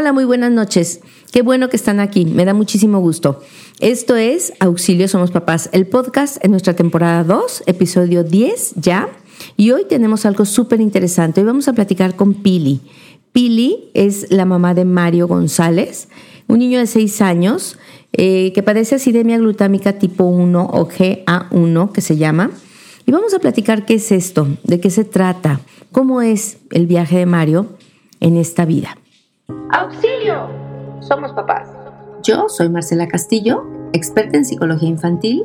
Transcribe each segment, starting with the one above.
Hola, muy buenas noches. Qué bueno que están aquí, me da muchísimo gusto. Esto es Auxilio Somos Papás, el podcast en nuestra temporada 2, episodio 10 ya. Y hoy tenemos algo súper interesante. Hoy vamos a platicar con Pili. Pili es la mamá de Mario González, un niño de 6 años eh, que padece acidemia glutámica tipo 1 o GA1 que se llama. Y vamos a platicar qué es esto, de qué se trata, cómo es el viaje de Mario en esta vida. ¡Auxilio! Somos papás. Yo soy Marcela Castillo, experta en psicología infantil,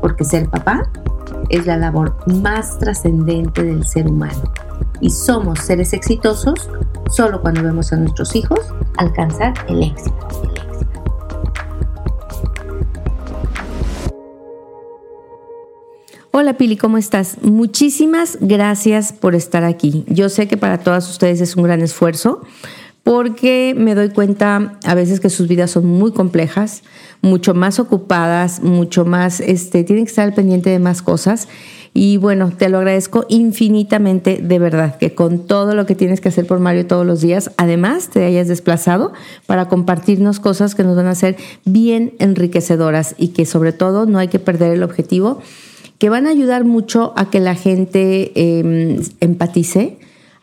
Porque ser papá es la labor más trascendente del ser humano. Y somos seres exitosos solo cuando vemos a nuestros hijos alcanzar el éxito. Hola Pili, ¿cómo estás? Muchísimas gracias por estar aquí. Yo sé que para todas ustedes es un gran esfuerzo porque me doy cuenta a veces que sus vidas son muy complejas, mucho más ocupadas, mucho más, este, tienen que estar al pendiente de más cosas. Y bueno, te lo agradezco infinitamente, de verdad, que con todo lo que tienes que hacer por Mario todos los días, además te hayas desplazado para compartirnos cosas que nos van a ser bien enriquecedoras y que sobre todo no hay que perder el objetivo que van a ayudar mucho a que la gente em, empatice,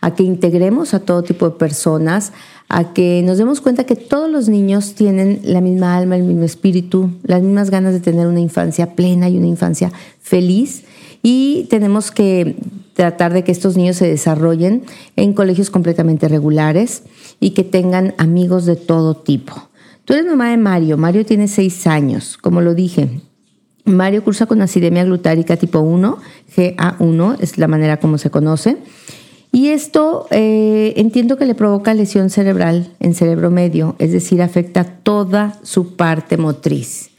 a que integremos a todo tipo de personas, a que nos demos cuenta que todos los niños tienen la misma alma, el mismo espíritu, las mismas ganas de tener una infancia plena y una infancia feliz. Y tenemos que tratar de que estos niños se desarrollen en colegios completamente regulares y que tengan amigos de todo tipo. Tú eres mamá de Mario. Mario tiene seis años, como lo dije. Mario cursa con acidemia glutárica tipo 1, GA1 es la manera como se conoce. Y esto eh, entiendo que le provoca lesión cerebral en cerebro medio, es decir, afecta toda su parte motriz.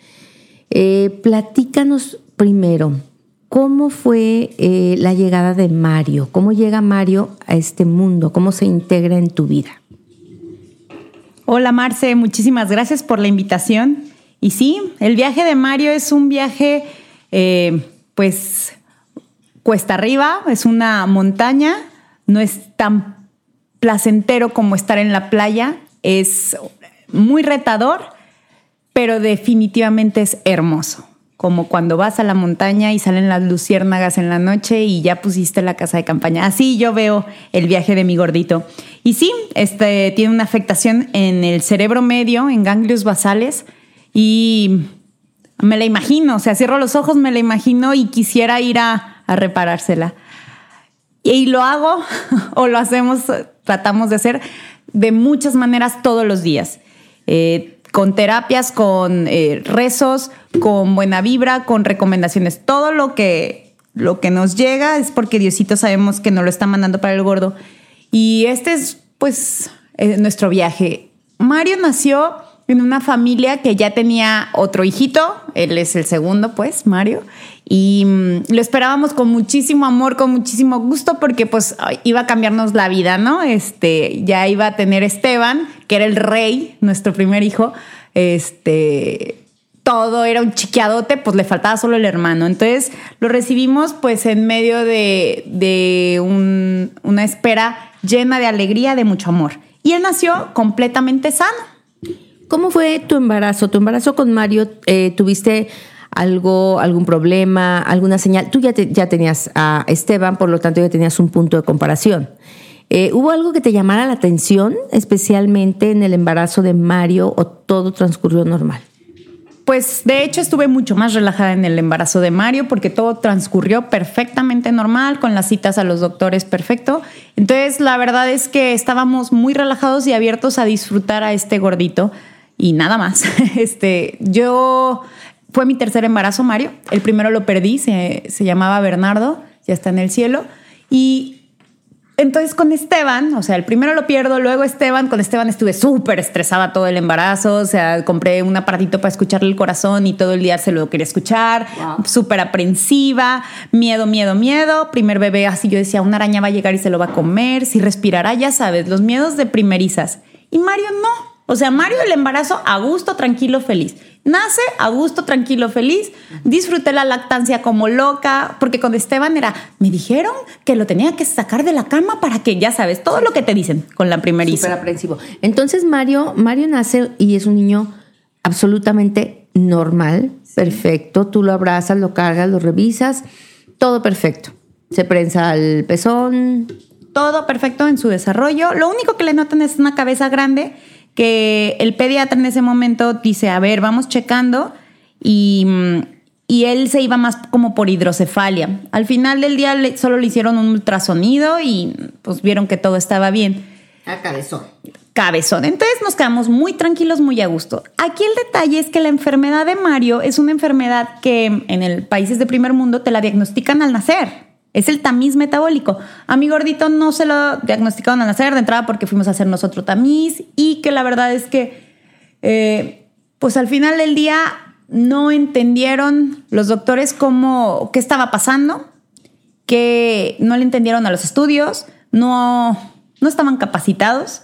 Eh, platícanos primero, ¿cómo fue eh, la llegada de Mario? ¿Cómo llega Mario a este mundo? ¿Cómo se integra en tu vida? Hola Marce, muchísimas gracias por la invitación. Y sí, el viaje de Mario es un viaje, pues, cuesta arriba, es una montaña, no es tan placentero como estar en la playa, es muy retador, pero definitivamente es hermoso. Como cuando vas a la montaña y salen las luciérnagas en la noche y ya pusiste la casa de campaña. Así yo veo el viaje de mi gordito. Y sí, este tiene una afectación en el cerebro medio, en ganglios basales, y me la imagino, o sea, cierro los ojos, me la imagino y quisiera ir a, reparársela. Y lo hago o lo hacemos, tratamos de hacer de muchas maneras todos los días. Eh, con terapias, con eh, rezos, con buena vibra, con recomendaciones. Todo lo que, lo que nos llega es porque Diosito sabemos que nos lo está mandando para el gordo. Y este es, pues, eh, nuestro viaje. Mario nació en una familia que ya tenía otro hijito, él es el segundo, pues, Mario, y mm, lo esperábamos con muchísimo amor, con muchísimo gusto, porque pues iba a cambiarnos la vida, ¿no? Este, ya iba a tener Esteban, que era el rey, nuestro primer hijo, este, todo era un chiquiadote, pues le faltaba solo el hermano. Entonces lo recibimos pues en medio de, de una espera llena de alegría, de mucho amor. Y él nació completamente sano ¿Cómo fue tu embarazo? ¿Tu embarazo con Mario eh, tuviste algo, algún problema, alguna señal? Tú ya, tenías a Esteban, por lo tanto ya tenías un punto de comparación. Eh, ¿Hubo algo que te llamara la atención, especialmente en el embarazo de Mario, o todo transcurrió normal? Pues de hecho estuve mucho más relajada en el embarazo de Mario porque todo transcurrió perfectamente normal, con las citas a los doctores perfecto. Entonces la verdad es que estábamos muy relajados y abiertos a disfrutar a este gordito y nada más. Este, yo fue mi tercer embarazo, Mario. El primero lo perdí, se, se llamaba Bernardo, ya está en el cielo. Y entonces con Esteban, o sea, el primero lo pierdo, luego Esteban, con Esteban estuve súper estresada todo el embarazo, o sea, compré un aparatito para escucharle el corazón y todo el día se lo quería escuchar, súper aprensiva, miedo, miedo, miedo, primer bebé así yo decía, una araña va a llegar y se lo va a comer, si respirará, ya sabes, los miedos de primerizas. Y Mario no, o sea, Mario el embarazo a gusto, tranquilo, feliz. Nace a gusto, tranquilo, feliz. Disfruté la lactancia como loca, porque con Esteban era, me dijeron que lo tenía que sacar de la cama para que, ya sabes, todo lo que te dicen con la primeriza. Súper aprensivo. Entonces Mario, Mario nace y es un niño absolutamente normal, perfecto. Tú lo abrazas, lo cargas, lo revisas, todo perfecto. Se prensa el pezón. Todo perfecto en su desarrollo. Lo único que le notan es una cabeza grande que el pediatra en ese momento dice, a ver, vamos checando y, y él se iba más como por hidrocefalia. Al final del día solo le hicieron un ultrasonido y pues vieron que todo estaba bien. A cabezón. Cabezón. Entonces nos quedamos muy tranquilos, muy a gusto. Aquí el detalle es que la enfermedad de Mario es una enfermedad que en el países de primer mundo te la diagnostican al nacer. Es el tamiz metabólico. A mi gordito no se lo diagnosticaron al nacer de entrada porque fuimos a hacer nosotros tamiz y que la verdad es que, eh, pues al final del día no entendieron los doctores cómo, qué estaba pasando, que no le entendieron a los estudios, no, no estaban capacitados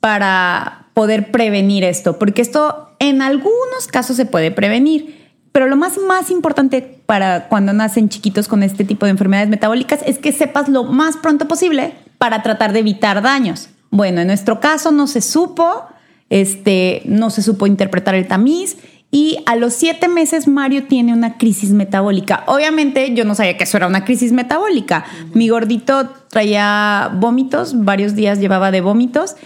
para poder prevenir esto, porque esto en algunos casos se puede prevenir pero lo más, más importante para cuando nacen chiquitos con este tipo de enfermedades metabólicas es que sepas lo más pronto posible para tratar de evitar daños. Bueno, en nuestro caso no se supo, este, no se supo interpretar el tamiz y a los siete meses Mario tiene una crisis metabólica. Obviamente yo no sabía que eso era una crisis metabólica. Mi gordito traía vómitos, varios días llevaba de vómitos,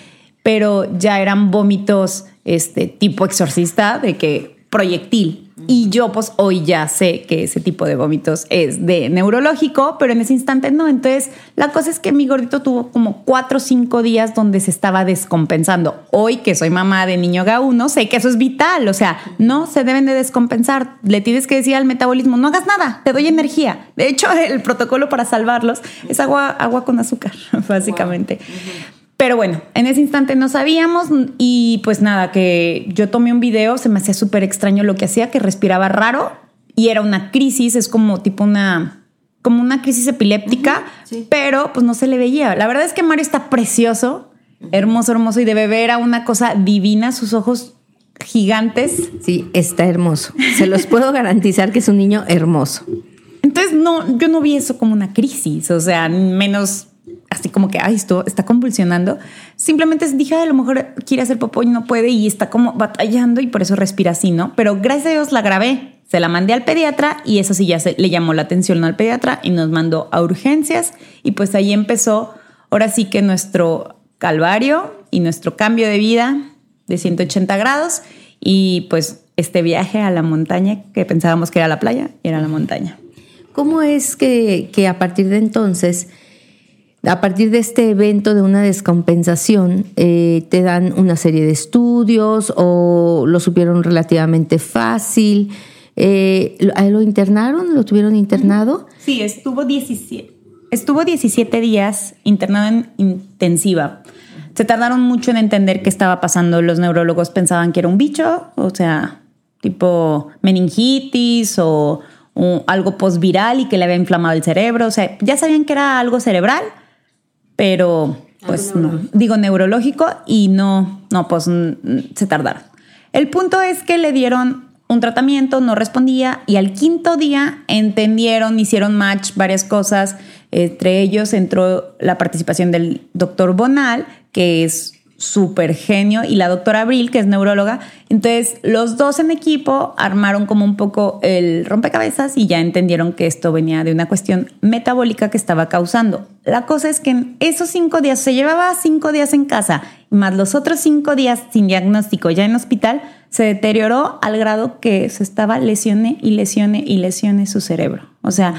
pero ya eran vómitos este, tipo exorcista, de que proyectil. Y yo pues hoy ya sé que ese tipo de vómitos es de neurológico, pero en ese instante no. Entonces la cosa es que mi gordito tuvo como cuatro o cinco días donde se estaba descompensando. Hoy que soy mamá de niño G1, sé que eso es vital. O sea, no se deben de descompensar. Le tienes que decir al metabolismo, no hagas nada, te doy energía. De hecho, el protocolo para salvarlos es agua, agua con azúcar, básicamente. Pero bueno, en ese instante no sabíamos y pues nada, que yo tomé un video, se me hacía súper extraño lo que hacía, que respiraba raro y era una crisis, es como tipo una, como una crisis epiléptica, pero pues no se le veía. La verdad es que Mario está precioso, hermoso, hermoso y de bebé era una cosa divina, sus ojos gigantes. Sí, está hermoso. Se los puedo garantizar que es un niño hermoso. Entonces, no, yo no vi eso como una crisis, o sea, menos así como que, ay, esto está convulsionando. Simplemente dije, a lo mejor quiere hacer popó y no puede y está como batallando y por eso respira así, ¿no? Pero gracias a Dios la grabé, se la mandé al pediatra y eso sí ya se, le llamó la atención al pediatra y nos mandó a urgencias y pues ahí empezó, ahora sí que nuestro calvario y nuestro cambio de vida de 180 grados y pues este viaje a la montaña que pensábamos que era la playa, era la montaña. ¿Cómo es que, que a partir de entonces a partir de este evento de una descompensación, eh, te dan una serie de estudios o lo supieron relativamente fácil. Eh, ¿Lo internaron? ¿Lo tuvieron internado? Sí, estuvo 17, estuvo 17 días internado en intensiva. Se tardaron mucho en entender qué estaba pasando. Los neurólogos pensaban que era un bicho, o sea, tipo meningitis o, o algo postviral y que le había inflamado el cerebro. O sea, ya sabían que era algo cerebral pero pues no, digo neurológico y no, no, pues se tardaron. El punto es que le dieron un tratamiento, no respondía y al quinto día entendieron, hicieron match varias cosas, entre ellos entró la participación del doctor Bonal, que es súper genio, y la doctora Abril, que es neuróloga. Entonces, los dos en equipo armaron como un poco el rompecabezas y ya entendieron que esto venía de una cuestión metabólica que estaba causando. La cosa es que en esos cinco días, se llevaba cinco días en casa, más los otros cinco días sin diagnóstico ya en hospital, se deterioró al grado que se estaba lesione y lesione y lesione su cerebro. O sea,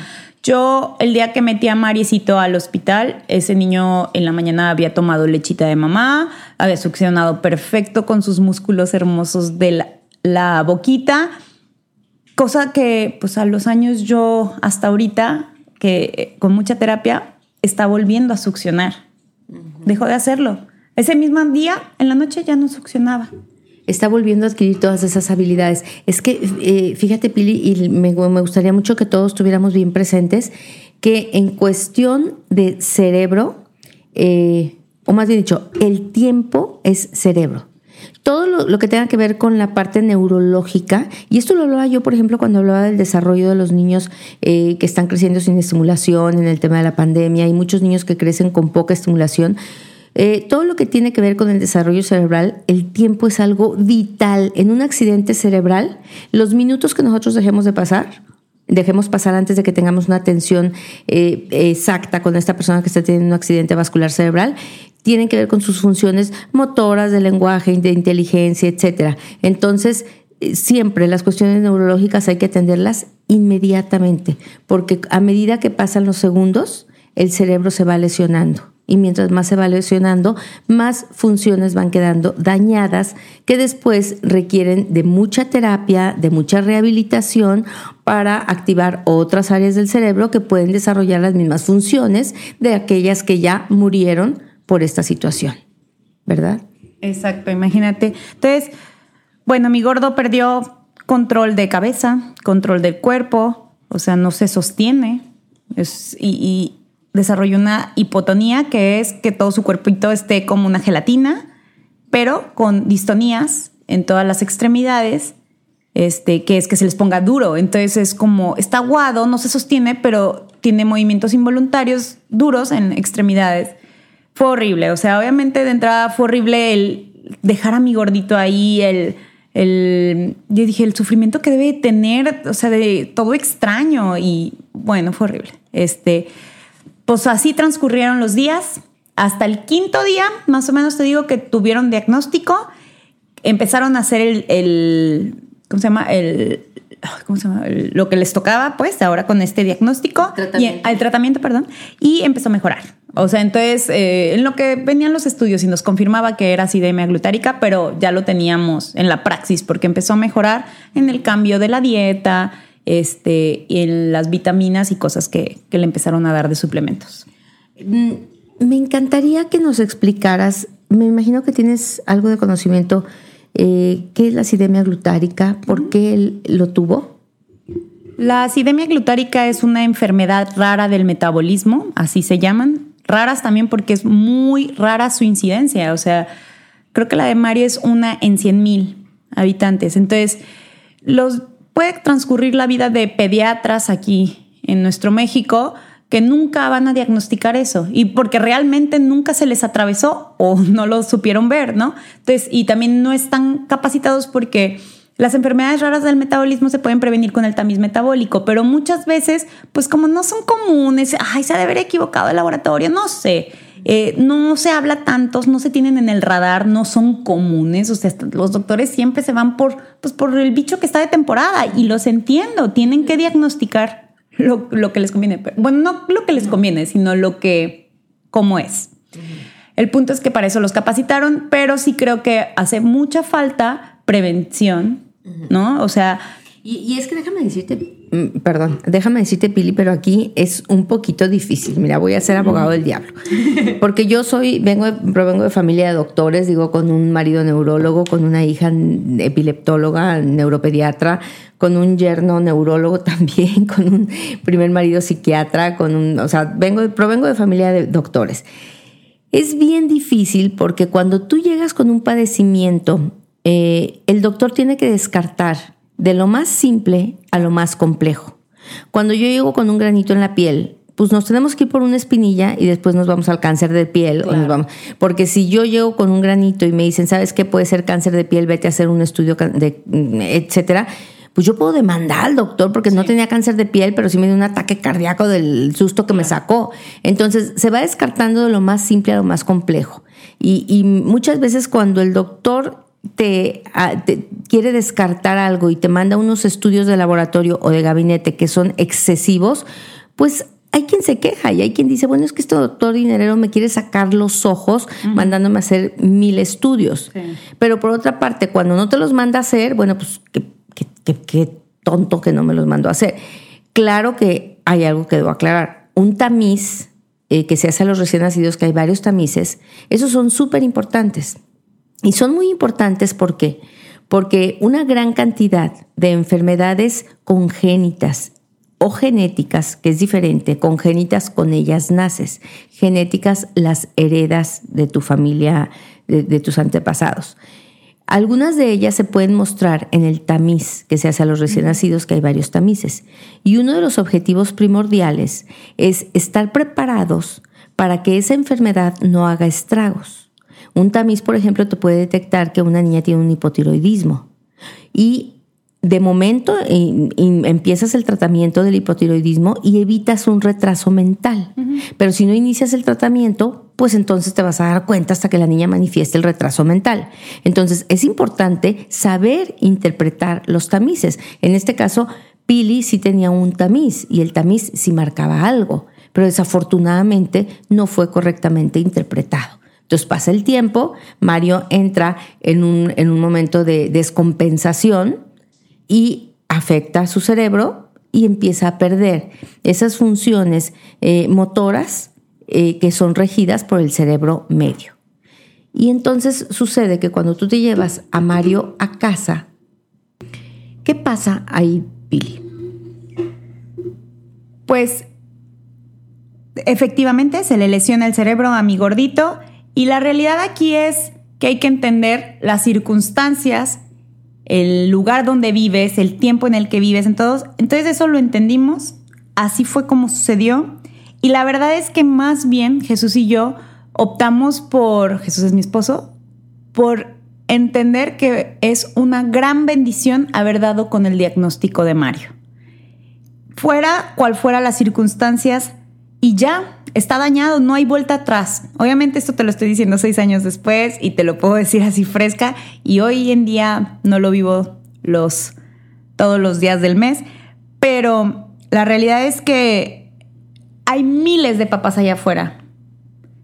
yo el día que metí a Mariecito al hospital, ese niño en la mañana había tomado lechita de mamá, había succionado perfecto con sus músculos hermosos de la, boquita, cosa que pues a los años yo hasta ahorita, que con mucha terapia, está volviendo a succionar. dejó de hacerlo. Ese mismo día, en la noche, ya no succionaba está volviendo a adquirir todas esas habilidades. Es que, eh, fíjate, Pili, y me, gustaría mucho que todos estuviéramos bien presentes, que en cuestión de cerebro, eh, o más bien dicho, el tiempo es cerebro. Todo lo, que tenga que ver con la parte neurológica, y esto lo hablaba yo, por ejemplo, cuando hablaba del desarrollo de los niños eh, que están creciendo sin estimulación en el tema de la pandemia, hay muchos niños que crecen con poca estimulación. Eh, todo lo que tiene que ver con el desarrollo cerebral, el tiempo es algo vital. En un accidente cerebral, los minutos que nosotros dejemos de pasar, dejemos pasar antes de que tengamos una atención eh, exacta con esta persona que está teniendo un accidente vascular cerebral, tienen que ver con sus funciones motoras, de lenguaje, de inteligencia, etcétera. Entonces, eh, siempre las cuestiones neurológicas hay que atenderlas inmediatamente, porque a medida que pasan los segundos, el cerebro se va lesionando. Y mientras más se va lesionando, más funciones van quedando dañadas que después requieren de mucha terapia, de mucha rehabilitación para activar otras áreas del cerebro que pueden desarrollar las mismas funciones de aquellas que ya murieron por esta situación, ¿verdad? Exacto, imagínate. Entonces, bueno, mi gordo perdió control de cabeza, control del cuerpo, o sea, no se sostiene y, desarrolló una hipotonía, que es que todo su cuerpito esté como una gelatina, pero con distonías en todas las extremidades, este, que es que se les ponga duro. Entonces es como, está aguado, no se sostiene, pero tiene movimientos involuntarios duros en extremidades fue horrible. O sea, obviamente de entrada fue horrible el dejar a mi gordito ahí, el, el, yo dije, el sufrimiento que debe tener, o sea, de todo extraño y bueno, fue horrible. Este, pues así transcurrieron los días. Hasta el quinto día, más o menos te digo que tuvieron diagnóstico, empezaron a hacer el, el ¿cómo se llama? El, ¿cómo se llama? lo que les tocaba, pues, ahora con este diagnóstico. Tratamiento. Y, el tratamiento, perdón. Y empezó a mejorar. O sea, entonces, eh, en lo que venían los estudios y nos confirmaba que era acidemia glutárica, pero ya lo teníamos en la praxis porque empezó a mejorar en el cambio de la dieta, este, y en las vitaminas y cosas que, le empezaron a dar de suplementos. Mm, me encantaría que nos explicaras, me imagino que tienes algo de conocimiento eh, ¿Qué es la acidemia glutárica? ¿Por qué él lo tuvo? La acidemia glutárica es una enfermedad rara del metabolismo, así se llaman. Raras también porque es muy rara su incidencia. O sea, creo que la de Mario es una en 100 mil habitantes. Entonces, los, puede transcurrir la vida de pediatras aquí en nuestro México que nunca van a diagnosticar eso y porque realmente nunca se les atravesó o no lo supieron ver, ¿no? Entonces, y también no están capacitados porque las enfermedades raras del metabolismo se pueden prevenir con el tamiz metabólico, pero muchas veces, pues como no son comunes, ay, se ha de haber equivocado el laboratorio, no sé. Eh, no se habla tantos, no se tienen en el radar, no son comunes. O sea, los doctores siempre se van por, pues, por el bicho que está de temporada y los entiendo. Tienen que diagnosticar lo, que les conviene. Bueno, no lo que les conviene, sino lo que, cómo es. El punto es que para eso los capacitaron, pero sí creo que hace mucha falta prevención, ¿no? O sea... Y, es que déjame decirte, mm, perdón, déjame decirte, Pili, pero aquí es un poquito difícil. Mira, voy a ser abogado del diablo. Porque yo soy, vengo, provengo de familia de doctores, digo, con un marido neurólogo, con una hija epileptóloga, neuropediatra, con un yerno neurólogo también, con un primer marido psiquiatra, con un, o sea, vengo, provengo de familia de doctores. Es bien difícil porque cuando tú llegas con un padecimiento, eh, el doctor tiene que descartar de lo más simple a lo más complejo. Cuando yo llego con un granito en la piel, pues nos tenemos que ir por una espinilla y después nos vamos al cáncer de piel. vamos, porque si yo llego con un granito y me dicen, ¿sabes qué puede ser cáncer de piel? Vete a hacer un estudio, de, etcétera pues yo puedo demandar al doctor porque no tenía cáncer de piel, pero sí me dio un ataque cardíaco del susto que me sacó. Entonces se va descartando de lo más simple a lo más complejo. Y, muchas veces cuando el doctor te, quiere descartar algo y te manda unos estudios de laboratorio o de gabinete que son excesivos, pues hay quien se queja y hay quien dice, bueno, es que este doctor dinerero me quiere sacar los ojos mandándome a hacer mil estudios. Pero por otra parte, cuando no te los manda a hacer, bueno, pues que qué, tonto que no me los mandó a hacer. Claro que hay algo que debo aclarar. Un tamiz eh, que se hace a los recién nacidos, que hay varios tamices, esos son súper importantes. Y son muy importantes ¿por qué? porque una gran cantidad de enfermedades congénitas o genéticas, que es diferente, congénitas con ellas naces, genéticas las heredas de tu familia, de, tus antepasados. Algunas de ellas se pueden mostrar en el tamiz que se hace a los recién nacidos, que hay varios tamices. Y uno de los objetivos primordiales es estar preparados para que esa enfermedad no haga estragos. Un tamiz, por ejemplo, te puede detectar que una niña tiene un hipotiroidismo. Y de momento empiezas el tratamiento del hipotiroidismo y evitas un retraso mental. Pero si no inicias el tratamiento, pues entonces te vas a dar cuenta hasta que la niña manifieste el retraso mental. Entonces es importante saber interpretar los tamices. En este caso, Pili sí tenía un tamiz y el tamiz sí marcaba algo, pero desafortunadamente no fue correctamente interpretado. Entonces pasa el tiempo, Mario entra en un, en un momento de descompensación y afecta a su cerebro y empieza a perder esas funciones eh, motoras eh, que son regidas por el cerebro medio. Y entonces sucede que cuando tú te llevas a Mario a casa, ¿qué pasa ahí, Billy? Pues efectivamente se le lesiona el cerebro a mi gordito y la realidad aquí es que hay que entender las circunstancias el lugar donde vives, el tiempo en el que vives. Entonces, eso lo entendimos, así fue como sucedió. Y la verdad es que más bien Jesús y yo optamos por, Jesús es mi esposo, por entender que es una gran bendición haber dado con el diagnóstico de Mario. Fuera cual fuera las circunstancias y ya está dañado, no hay vuelta atrás. Obviamente esto te lo estoy diciendo seis años después y te lo puedo decir así fresca y hoy en día no lo vivo los, todos los días del mes, pero la realidad es que hay miles de papás allá afuera,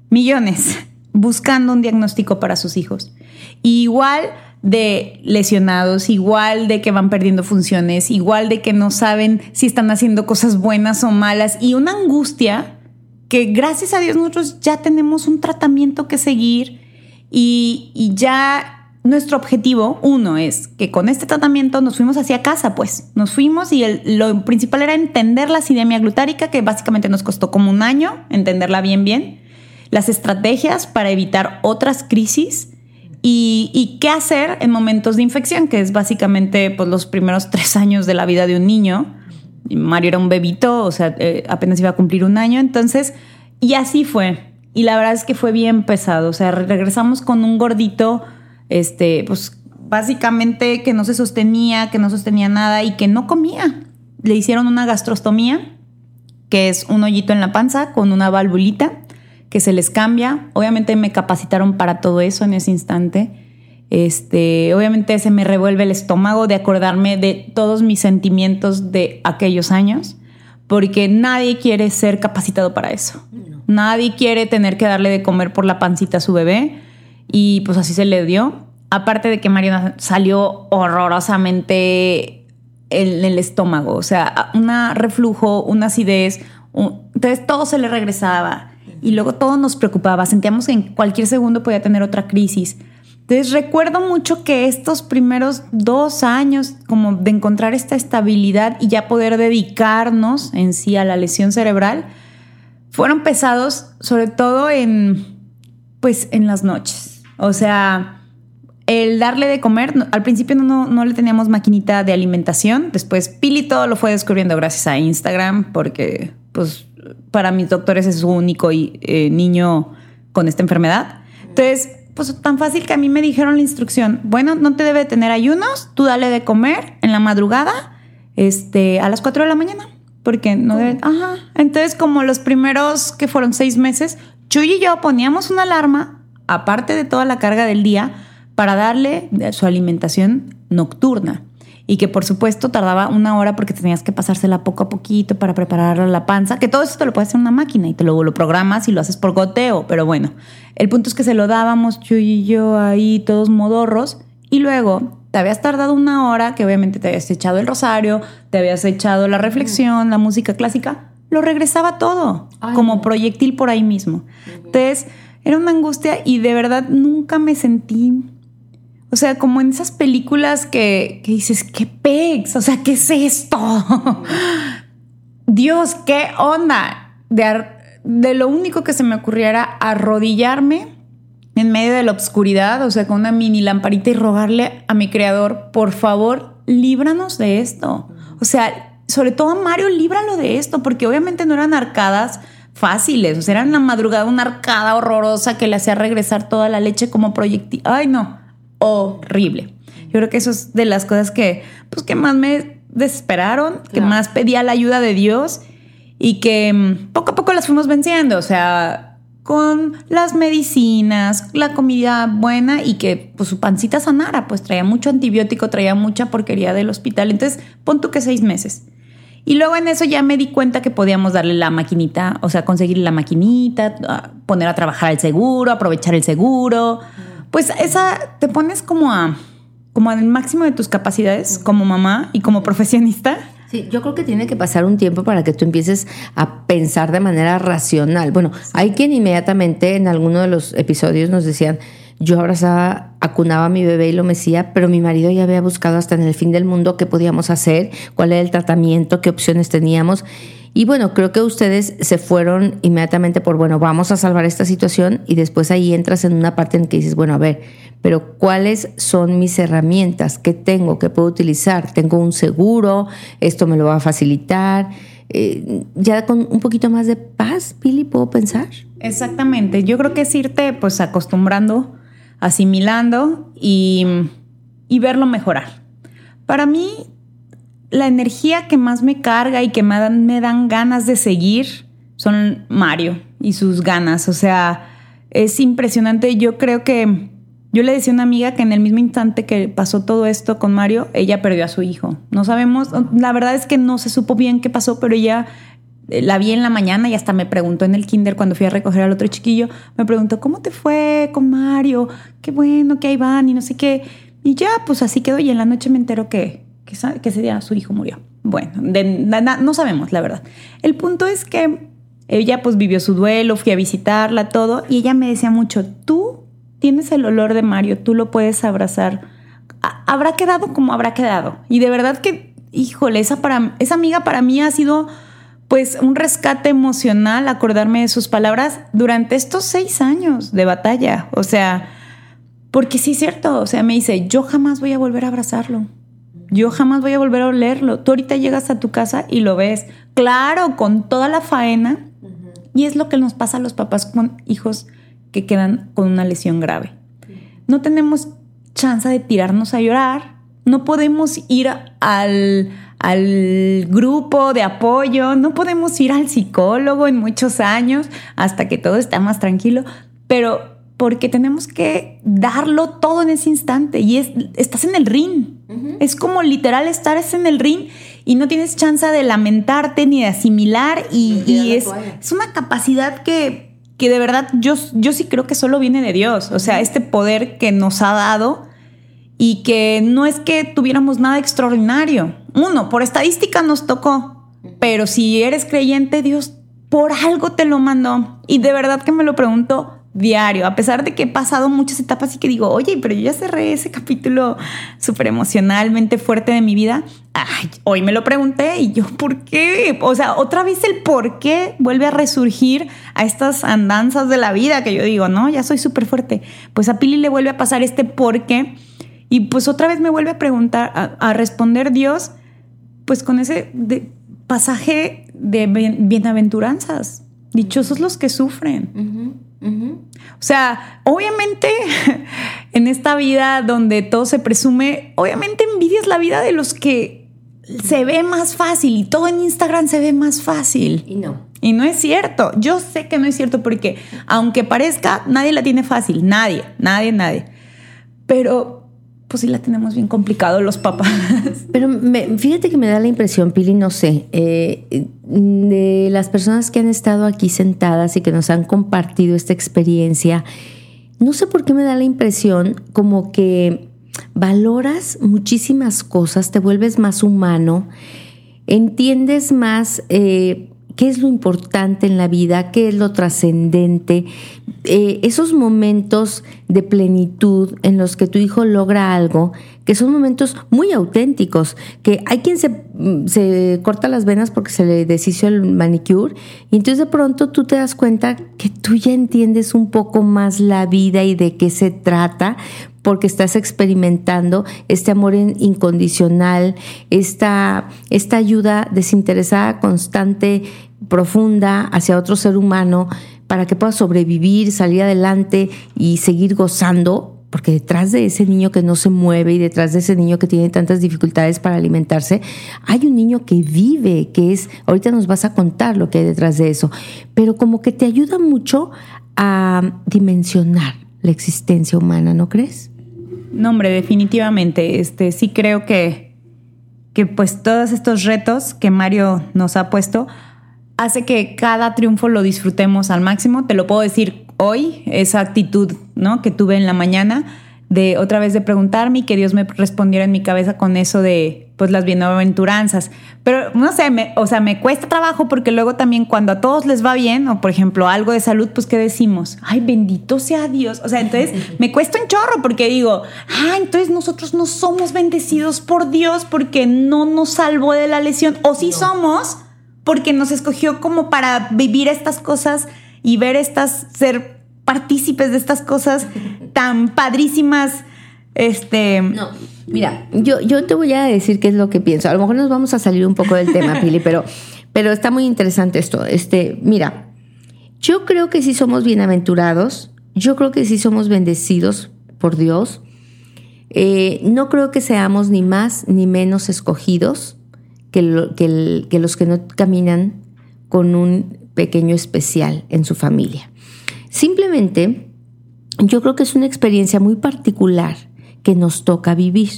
millones, buscando un diagnóstico para sus hijos. igual de lesionados, igual de que van perdiendo funciones, igual de que no saben si están haciendo cosas buenas o malas y una angustia que gracias a Dios nosotros ya tenemos un tratamiento que seguir y, ya nuestro objetivo, uno, es que con este tratamiento nos fuimos hacia casa, pues. Nos fuimos y lo principal era entender la acidemia glutárica, que básicamente nos costó como un año entenderla bien, bien, las estrategias para evitar otras crisis y, qué hacer en momentos de infección, que es básicamente pues, los primeros tres años de la vida de un niño Mario era un bebito, o sea, eh, apenas iba a cumplir un año, entonces, y así fue. Y la verdad es que fue bien pesado, o sea, regresamos con un gordito, este, pues básicamente que no se sostenía, que no sostenía nada y que no comía. Le hicieron una gastrostomía, que es un hoyito en la panza con una valvulita que se les cambia. Obviamente me capacitaron para todo eso en ese instante. Este, obviamente se me revuelve el estómago de acordarme de todos mis sentimientos de aquellos años, porque nadie quiere ser capacitado para eso. Nadie quiere tener que darle de comer por la pancita a su bebé y pues así se le dio. Aparte de que Mariana salió horrorosamente en el estómago, o sea, un reflujo, una acidez, entonces todo se le regresaba y luego todo nos preocupaba, sentíamos que en cualquier segundo podía tener otra crisis. Entonces recuerdo mucho que estos primeros dos años, como de encontrar esta estabilidad y ya poder dedicarnos en sí a la lesión cerebral, fueron pesados, sobre todo en, pues, en las noches. O sea, el darle de comer, al principio no, no, le teníamos maquinita de alimentación, después Pili todo lo fue descubriendo gracias a Instagram, porque, pues, para mis doctores es su único eh, niño con esta enfermedad. Entonces, pues tan fácil que a mí me dijeron la instrucción, bueno, no te debe tener ayunos, tú dale de comer en la madrugada, este, a las 4 de la mañana, porque no debe, ajá. Entonces, como los primeros que fueron seis meses, Chuy y yo poníamos una alarma, aparte de toda la carga del día, para darle su alimentación nocturna y que por supuesto tardaba una hora porque tenías que pasársela poco a poquito para preparar la panza, que todo eso te lo puede hacer una máquina y te lo, lo programas y lo haces por goteo, pero bueno, el punto es que se lo dábamos yo y yo ahí todos modorros y luego te habías tardado una hora, que obviamente te habías echado el rosario, te habías echado la reflexión, la música clásica, lo regresaba todo, como proyectil por ahí mismo. Entonces, era una angustia y de verdad nunca me sentí, o sea, como en esas películas que, que dices, ¿qué pex? O sea, ¿qué es esto? Dios, ¿qué onda? De, de lo único que se me ocurría era arrodillarme en medio de la oscuridad, o sea, con una mini lamparita y rogarle a mi creador, por favor, líbranos de esto. O sea, sobre todo a Mario, líbralo de esto, porque obviamente no eran arcadas fáciles, o sea, era una madrugada, una arcada horrorosa que le hacía regresar toda la leche como proyectil. Ay, no, horrible. Yo creo que eso es de las cosas que, pues, que más me desesperaron, que más pedía la ayuda de Dios y que mm, poco a poco las fuimos venciendo, o sea, con las medicinas, la comida buena y que pues su pancita sanara, pues traía mucho antibiótico, traía mucha porquería del hospital, entonces pon tú que seis meses. Y luego en eso ya me di cuenta que podíamos darle la maquinita, o sea, conseguir la maquinita, poner a trabajar el seguro, aprovechar el seguro. Pues esa te pones como a como al máximo de tus capacidades como mamá y como profesionista Sí, yo creo que tiene que pasar un tiempo para que tú empieces a pensar de manera racional. Bueno, hay quien inmediatamente en alguno de los episodios nos decían, yo abrazaba, acunaba a mi bebé y lo mecía, pero mi marido ya había buscado hasta en el fin del mundo qué podíamos hacer, cuál era el tratamiento, qué opciones teníamos. Y bueno, creo que ustedes se fueron inmediatamente por, bueno, vamos a salvar esta situación y después ahí entras en una parte en que dices, bueno, a ver, pero ¿cuáles son mis herramientas? ¿Qué tengo? ¿Qué puedo utilizar? ¿Tengo un seguro? ¿Esto me lo va a facilitar? Eh, ya con un poquito más de paz, Pili, ¿puedo pensar? Exactamente. Yo creo que es irte pues acostumbrando, asimilando y, y verlo mejorar. Para mí, la energía que más me carga y que me dan, me dan ganas de seguir son Mario y sus ganas. O sea, es impresionante. Yo creo que yo le decía a una amiga que en el mismo instante que pasó todo esto con Mario, ella perdió a su hijo. No sabemos, la verdad es que no se supo bien qué pasó, pero ella eh, la vi en la mañana y hasta me preguntó en el kinder cuando fui a recoger al otro chiquillo, me preguntó, ¿cómo te fue con Mario? Qué bueno que ahí van y no sé qué. Y ya, pues así quedó y en la noche me enteró que, que, ese día su hijo murió. Bueno, no sabemos, la verdad. El punto es que ella pues vivió su duelo, fui a visitarla, todo, y ella me decía mucho, tú tienes el olor de Mario, tú lo puedes abrazar. Habrá quedado como habrá quedado. Y de verdad que, híjole, esa, para, esa amiga para mí ha sido pues un rescate emocional acordarme de sus palabras durante estos seis años de batalla. O sea, porque sí es cierto, o sea, me dice, yo jamás voy a volver a abrazarlo. Yo jamás voy a volver a olerlo. Tú ahorita llegas a tu casa y lo ves. Claro, con toda la faena. Y es lo que nos pasa a los papás con hijos que quedan con una lesión grave. No tenemos chance de tirarnos a llorar, no podemos ir al, al grupo de apoyo, no podemos ir al psicólogo en muchos años hasta que todo está más tranquilo, pero porque tenemos que darlo todo en ese instante y es, estás en el ring. Es como literal estar en el ring y no tienes chance de lamentarte ni de asimilar y, es, es, una capacidad que que de verdad yo, yo sí creo que solo viene de Dios, o sea, este poder que nos ha dado y que no es que tuviéramos nada extraordinario. Uno, por estadística nos tocó, pero si eres creyente, Dios por algo te lo mandó. Y de verdad que me lo pregunto diario, a pesar de que he pasado muchas etapas y que digo, oye, pero yo ya cerré ese capítulo súper emocionalmente fuerte de mi vida. Ay, hoy me lo pregunté y yo, ¿por qué? O sea, otra vez el por qué vuelve a resurgir a estas andanzas de la vida que yo digo, no, ya soy súper fuerte. Pues a Pili le vuelve a pasar este por qué y pues otra vez me vuelve a preguntar, a, responder Dios, pues con ese pasaje de bienaventuranzas. Dichosos los que sufren. O sea, obviamente en esta vida donde todo se presume, obviamente envidias la vida de los que se ve más fácil y todo en Instagram se ve más fácil. Y no. Y no es cierto. Yo sé que no es cierto porque aunque parezca, nadie la tiene fácil. Nadie, nadie, nadie. Pero pues sí la tenemos bien complicado los papás. Pero fíjate que me da la impresión, Pili, no sé, eh, de las personas que han estado aquí sentadas y que nos han compartido esta experiencia, no sé por qué me da la impresión como que valoras muchísimas cosas, te vuelves más humano, entiendes más eh, qué es lo importante en la vida, qué es lo trascendente, eh, esos momentos de plenitud en los que tu hijo logra algo, que son momentos muy auténticos, que hay quien se, se corta las venas porque se le deshizo el manicure y entonces de pronto tú te das cuenta que tú ya entiendes un poco más la vida y de qué se trata, porque estás experimentando este amor incondicional, esta, esta ayuda desinteresada, constante, profunda hacia otro ser humano para que pueda sobrevivir, salir adelante y seguir gozando, porque detrás de ese niño que no se mueve y detrás de ese niño que tiene tantas dificultades para alimentarse, hay un niño que vive, que es, ahorita nos vas a contar lo que hay detrás de eso, pero como que te ayuda mucho a dimensionar la existencia humana, ¿no crees? No, hombre, definitivamente. Este, sí creo que, que pues todos estos retos que Mario nos ha puesto hace que cada triunfo lo disfrutemos al máximo. Te lo puedo decir hoy, esa actitud ¿no? que tuve en la mañana de otra vez de preguntarme y que Dios me respondiera en mi cabeza con eso de pues las bienaventuranzas. Pero no sé, me, o sea, me cuesta trabajo porque luego también cuando a todos les va bien, o por ejemplo algo de salud, pues ¿qué decimos? Ay, bendito sea Dios. O sea, entonces me cuesta un chorro porque digo, ah, entonces nosotros no somos bendecidos por Dios porque no nos salvó de la lesión. O sí somos porque nos escogió como para vivir estas cosas y ver estas, ser partícipes de estas cosas tan padrísimas. Este. No, mira, yo, yo te voy a decir qué es lo que pienso. A lo mejor nos vamos a salir un poco del tema, Pili, pero, pero está muy interesante esto. Este, mira, yo creo que sí somos bienaventurados, yo creo que sí somos bendecidos por Dios. Eh, no creo que seamos ni más ni menos escogidos que, que, que los que no caminan con un pequeño especial en su familia. Simplemente, yo creo que es una experiencia muy particular que nos toca vivir.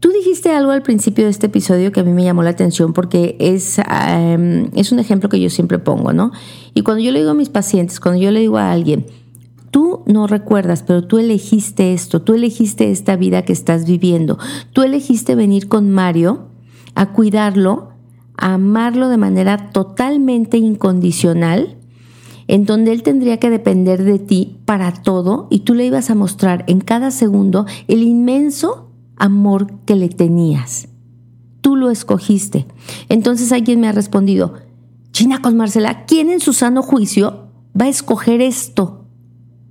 Tú dijiste algo al principio de este episodio que a mí me llamó la atención porque es, es un ejemplo que yo siempre pongo, ¿no? Y cuando yo le digo a mis pacientes, cuando yo le digo a alguien, tú no recuerdas, pero tú elegiste esto, tú elegiste esta vida que estás viviendo, tú elegiste venir con Mario a cuidarlo, a amarlo de manera totalmente incondicional en donde él tendría que depender de ti para todo y tú le ibas a mostrar en cada segundo el inmenso amor que le tenías. Tú lo escogiste. Entonces alguien me ha respondido, China con Marcela, ¿quién en su sano juicio va a escoger esto?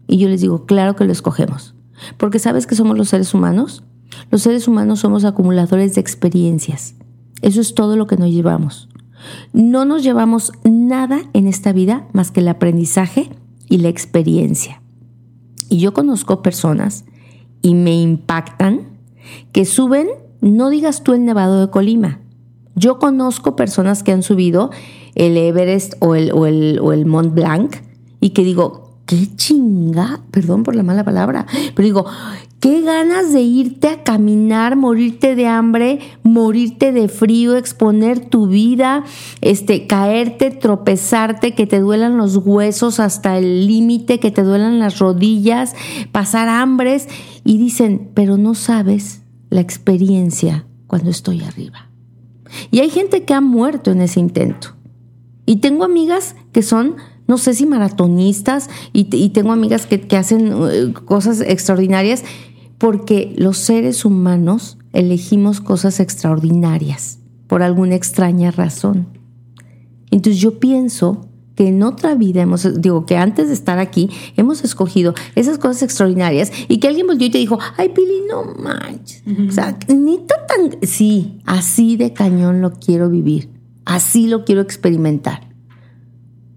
Y yo les digo, claro que lo escogemos. Porque sabes que somos los seres humanos. Los seres humanos somos acumuladores de experiencias. Eso es todo lo que nos llevamos. No nos llevamos nada en esta vida más que el aprendizaje y la experiencia. Y yo conozco personas y me impactan que suben, no digas tú el Nevado de Colima. Yo conozco personas que han subido el Everest o el, o el, Mont Blanc y que digo, qué chinga, perdón por la mala palabra, pero digo, Qué ganas de irte a caminar, morirte de hambre, morirte de frío, exponer tu vida, este, caerte, tropezarte, que te duelan los huesos hasta el límite, que te duelan las rodillas, pasar hambres. Y dicen, pero no sabes la experiencia cuando estoy arriba. Y hay gente que ha muerto en ese intento. Y tengo amigas que son no sé si maratonistas y, tengo amigas que, hacen eh, cosas extraordinarias porque los seres humanos elegimos cosas extraordinarias por alguna extraña razón. Entonces yo pienso que en otra vida hemos, digo, que antes de estar aquí hemos escogido esas cosas extraordinarias y que alguien volvió y te dijo, ay, Pili, no manches. O sea, ni tan, sí, así de cañón lo quiero vivir, así lo quiero experimentar.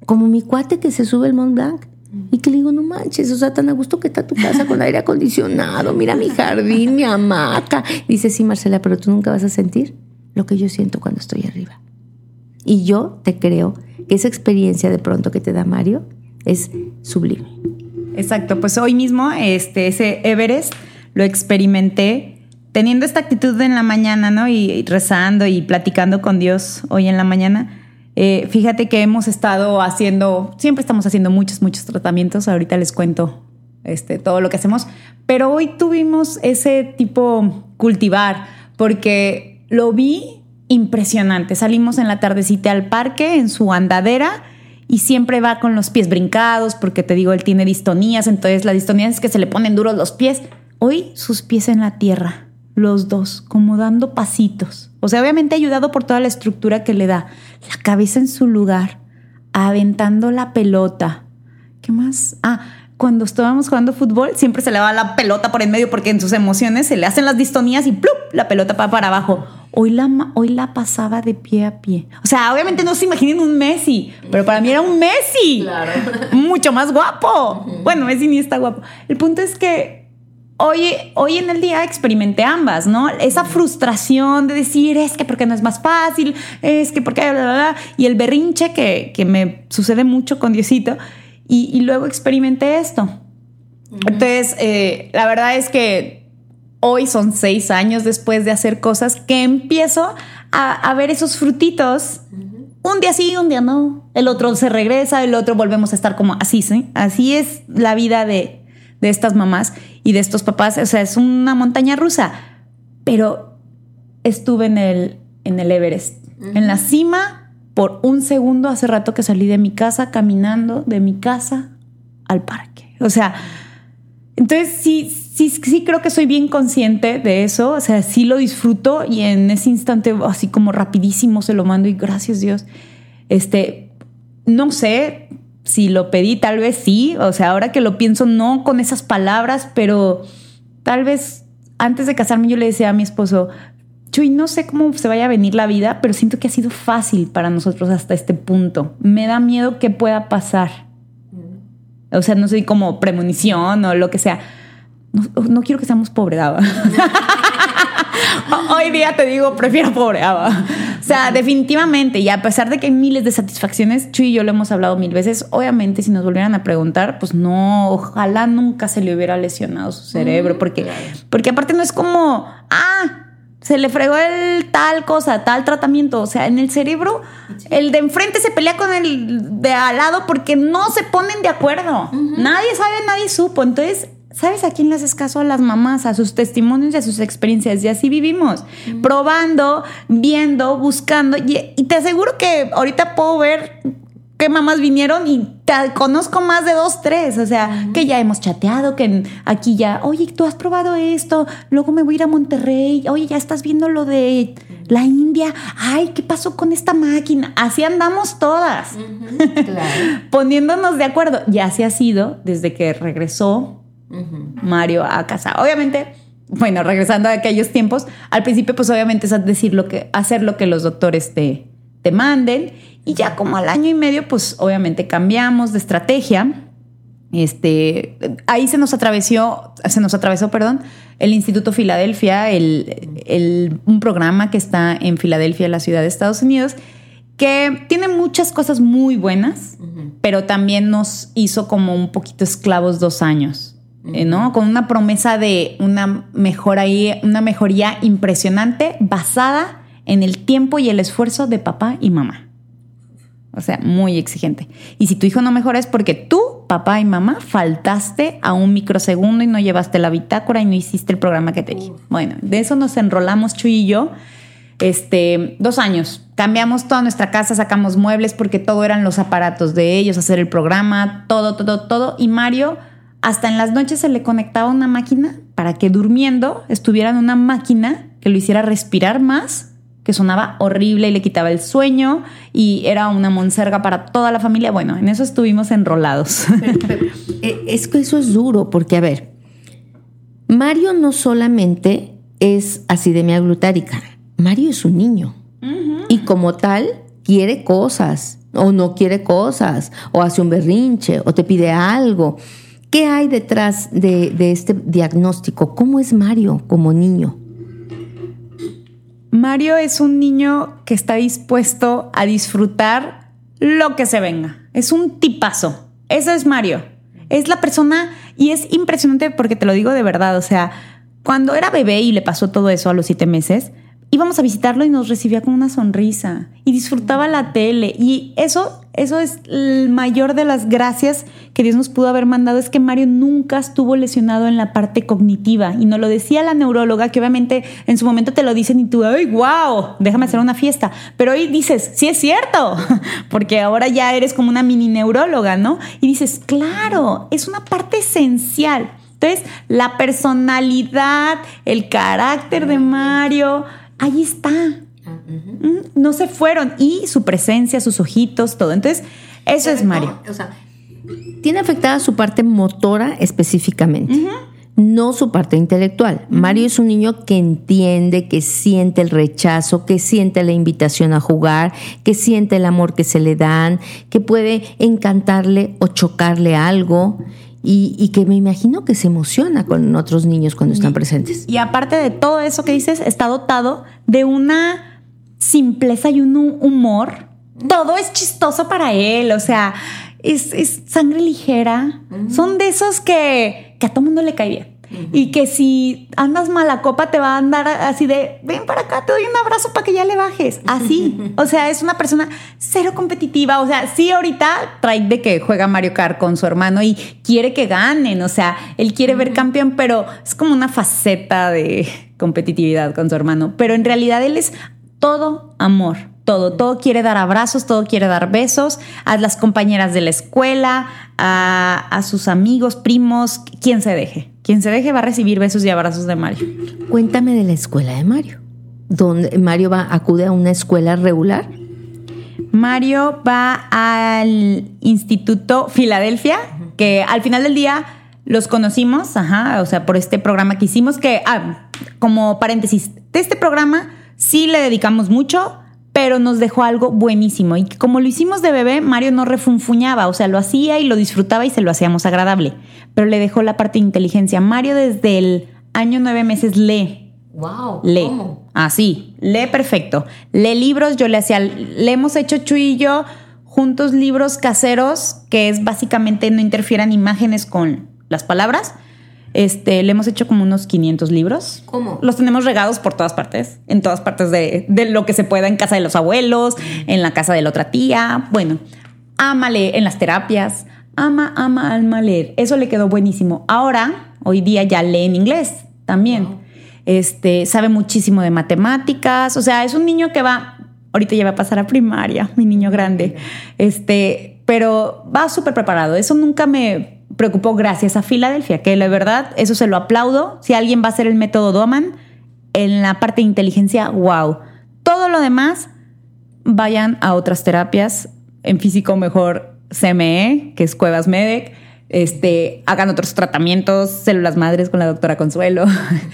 Como mi cuate que se sube el Mont Blanc. Y que le digo, no manches, o sea, tan a gusto que está tu casa con aire acondicionado, mira mi jardín, mi hamaca. Dice, sí, Marcela, pero tú nunca vas a sentir lo que yo siento cuando estoy arriba. Y yo te creo que esa experiencia de pronto que te da Mario es sublime. Exacto, pues hoy mismo este, ese Everest lo experimenté teniendo esta actitud en la mañana, ¿no? y rezando y platicando con Dios hoy en la mañana eh, fíjate que hemos estado haciendo, siempre estamos haciendo muchos, muchos tratamientos. Ahorita les cuento este, todo lo que hacemos. Pero hoy tuvimos ese tipo cultivar porque lo vi impresionante. Salimos en la tardecita al parque, en su andadera, y siempre va con los pies brincados, porque te digo, él tiene distonías, entonces la distonía es que se le ponen duros los pies. Hoy sus pies en la tierra, los dos, como dando pasitos. O sea, obviamente ayudado por toda la estructura que le da. La cabeza en su lugar, aventando la pelota. ¿Qué más? Ah, cuando estábamos jugando fútbol, siempre se le va la pelota por en medio porque en sus emociones se le hacen las distonías y ¡plup! la pelota va para abajo. Hoy la, hoy la pasaba de pie a pie. O sea, obviamente no se imaginen un Messi, pero para mí era un Messi. Claro. Mucho más guapo. Bueno, Messi ni está guapo. El punto es que hoy, hoy en el día experimenté ambas, ¿no? Esa frustración de decir, es que porque no es más fácil, es que porque... y el berrinche que, que me sucede mucho con Diosito y, luego experimenté esto. Entonces, eh, la verdad es que hoy son seis años después de hacer cosas que empiezo a, ver esos frutitos. Un día sí, un día no. El otro se regresa, el otro volvemos a estar como así, ¿sí? Así es la vida de, de estas mamás y de estos papás. O sea, es una montaña rusa. Pero estuve en el, en el Everest, en la cima por un segundo hace rato que salí de mi casa caminando de mi casa al parque. O sea, entonces sí, sí, sí creo que soy bien consciente de eso. O sea, sí lo disfruto y en ese instante así como rapidísimo se lo mando y gracias Dios. Este, no sé si lo pedí, tal vez sí. O sea, ahora que lo pienso, no con esas palabras, pero tal vez antes de casarme yo le decía a mi esposo, Chuy, no sé cómo se vaya a venir la vida, pero siento que ha sido fácil para nosotros hasta este punto. Me da miedo que pueda pasar. Mm. O sea, no sé, como premonición o lo que sea. No, quiero que seamos pobre Daba. Hoy día te digo, prefiero pobre. O sea, definitivamente, y a pesar de que hay miles de satisfacciones, Chuy y yo lo hemos hablado mil veces, obviamente si nos volvieran a preguntar, pues no, ojalá nunca se le hubiera lesionado su cerebro, mm, porque, porque aparte no es como, ah, se le fregó el tal cosa, tal tratamiento. O sea, en el cerebro, el de enfrente se pelea con el de al lado porque no se ponen de acuerdo. Nadie sabe, nadie supo. Entonces, ¿sabes a quién le haces caso? A las mamás, a sus testimonios y a sus experiencias. Y así vivimos, probando, viendo, buscando. y te aseguro que ahorita puedo ver qué mamás vinieron y te conozco más de dos, tres, o sea, que ya hemos chateado, que aquí ya, oye, tú has probado esto, luego me voy a ir a Monterrey, oye, ya estás viendo lo de la India, ay, ¿qué pasó con esta máquina? Así andamos todas, poniéndonos de acuerdo. Y así ha sido desde que regresó Mario a casa. Obviamente, bueno, regresando a aquellos tiempos, al principio, pues obviamente es decir lo que, hacer lo que los doctores te, te manden y ya como al año y medio, pues obviamente cambiamos de estrategia. Este, ahí se nos atravesó, se nos atravesó, perdón, el Instituto Filadelfia, el, un programa que está en Filadelfia, la ciudad de Estados Unidos, que tiene muchas cosas muy buenas, pero también nos hizo como un poquito esclavos dos años, ¿no? Con una promesa de una mejoría, una mejoría impresionante basada en el tiempo y el esfuerzo de papá y mamá. O sea, muy exigente. Y si tu hijo no mejora es porque tú, papá y mamá, faltaste a un microsegundo y no llevaste la bitácora y no hiciste el programa que te di. Bueno, de eso nos enrolamos Chuy y yo. Este, dos años. Cambiamos toda nuestra casa, sacamos muebles porque todo eran los aparatos de ellos, hacer el programa, todo, todo, todo. Y Mario, hasta en las noches se le conectaba una máquina para que durmiendo estuviera en una máquina que lo hiciera respirar más que sonaba horrible y le quitaba el sueño y era una monserga para toda la familia. Bueno, en eso estuvimos enrolados. Eh, es que eso es duro, porque a ver, Mario no solamente es acidemia glutárica, Mario es un niño y como tal quiere cosas o no quiere cosas o hace un berrinche o te pide algo. ¿Qué hay detrás de, este diagnóstico? ¿Cómo es Mario como niño? Mario es un niño que está dispuesto a disfrutar lo que se venga. Es un tipazo. Eso es Mario. Es la persona y es impresionante porque te lo digo de verdad. O sea, cuando era bebé y le pasó todo eso a los siete meses, íbamos a visitarlo y nos recibía con una sonrisa y disfrutaba la tele. Y eso, eso es el mayor de las gracias que Dios nos pudo haber mandado, es que Mario nunca estuvo lesionado en la parte cognitiva. Y nos lo decía la neuróloga, que obviamente en su momento te lo dicen y tú, ¡ay, wow! Déjame hacer una fiesta. Pero hoy dices, sí es cierto, porque ahora ya eres como una mini neuróloga, ¿no? Y dices, claro, es una parte esencial. Entonces, la personalidad, el carácter de Mario, ahí está. Mm, no se fueron. Y su presencia, sus ojitos, todo. Entonces, eso es Mario. o sea, tiene afectada su parte motora específicamente. No su parte intelectual. Mario es un niño que entiende, que siente el rechazo, que siente la invitación a jugar, que siente el amor que se le dan, que puede encantarle o chocarle algo y, que me imagino que se emociona con otros niños cuando están presentes. Y aparte de todo eso que dices, está dotado de una simpleza y un humor. Todo es chistoso para él, o sea, es, sangre ligera. Son de esos que, que a todo mundo le cae bien. Y que si andas mala copa te va a andar así de, ven para acá, te doy un abrazo para que ya le bajes. Así. O sea, es una persona cero competitiva. O sea, sí ahorita trae de que juega Mario Kart con su hermano y quiere que ganen. O sea, él quiere ver campeón, pero es como una faceta de competitividad con su hermano. Pero en realidad él es todo amor todo, todo quiere dar abrazos, todo quiere dar besos a las compañeras de la escuela, a, a, sus amigos, primos, quien se deje. Quien se deje va a recibir besos y abrazos de Mario. Cuéntame de la escuela de Mario. ¿Dónde Mario va, acude a una escuela regular? Mario va al Instituto Filadelfia, que al final del día los conocimos, ajá, o sea, por este programa que hicimos, que, ah, como paréntesis, de este programa sí le dedicamos mucho pero nos dejó algo buenísimo. Y como lo hicimos de bebé, Mario no refunfuñaba, o sea, lo hacía y lo disfrutaba y se lo hacíamos agradable. Pero le dejó la parte de inteligencia. Mario desde el año nueve meses lee. Wow. Lee. ¿Cómo? Así, lee perfecto. Lee libros, yo le hacía, le hemos hecho Chuy y yo juntos libros caseros, que es básicamente no interfieran imágenes con las palabras este, le hemos hecho como unos 500 libros. ¿Cómo? Los tenemos regados por todas partes, en todas partes de, lo que se pueda, en casa de los abuelos, en la casa de la otra tía. Bueno, ama leer en las terapias, ama, ama, alma leer. Eso le quedó buenísimo. Ahora, hoy día ya lee en inglés también. Este, sabe muchísimo de matemáticas. O sea, es un niño que va, ahorita ya va a pasar a primaria, mi niño grande. Este, pero va súper preparado. Eso nunca me preocupó gracias a Filadelfia, que la verdad, eso se lo aplaudo. Si alguien va a hacer el método Doman, en la parte de inteligencia, wow. Todo lo demás, vayan a otras terapias. En físico, mejor CME, que es Cuevas Medec. Este, hagan otros tratamientos, células madres con la doctora Consuelo.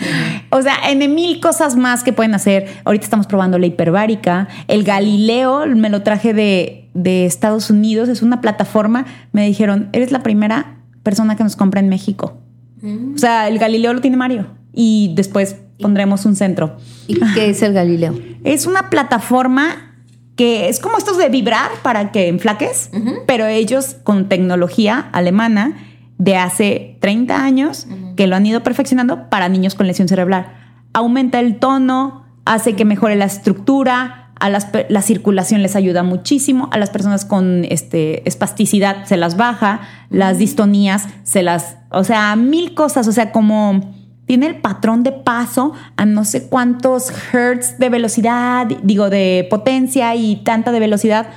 o sea, en mil cosas más que pueden hacer. Ahorita estamos probando la hiperbárica. El Galileo me lo traje de, de Estados Unidos. Es una plataforma. Me dijeron, eres la primera persona que nos compra en México. Mm. O sea, el Galileo lo tiene Mario y después pondremos un centro. ¿Y qué es el Galileo? Es una plataforma que es como estos de vibrar para que enflaques, pero ellos con tecnología alemana de hace 30 años que lo han ido perfeccionando para niños con lesión cerebral. Aumenta el tono, hace que mejore la estructura, a las, la circulación les ayuda muchísimo, a las personas con este, espasticidad se las baja, las distonías se las, o sea, mil cosas, o sea, como tiene el patrón de paso a no sé cuántos hertz de velocidad, digo, de potencia y tanta de velocidad.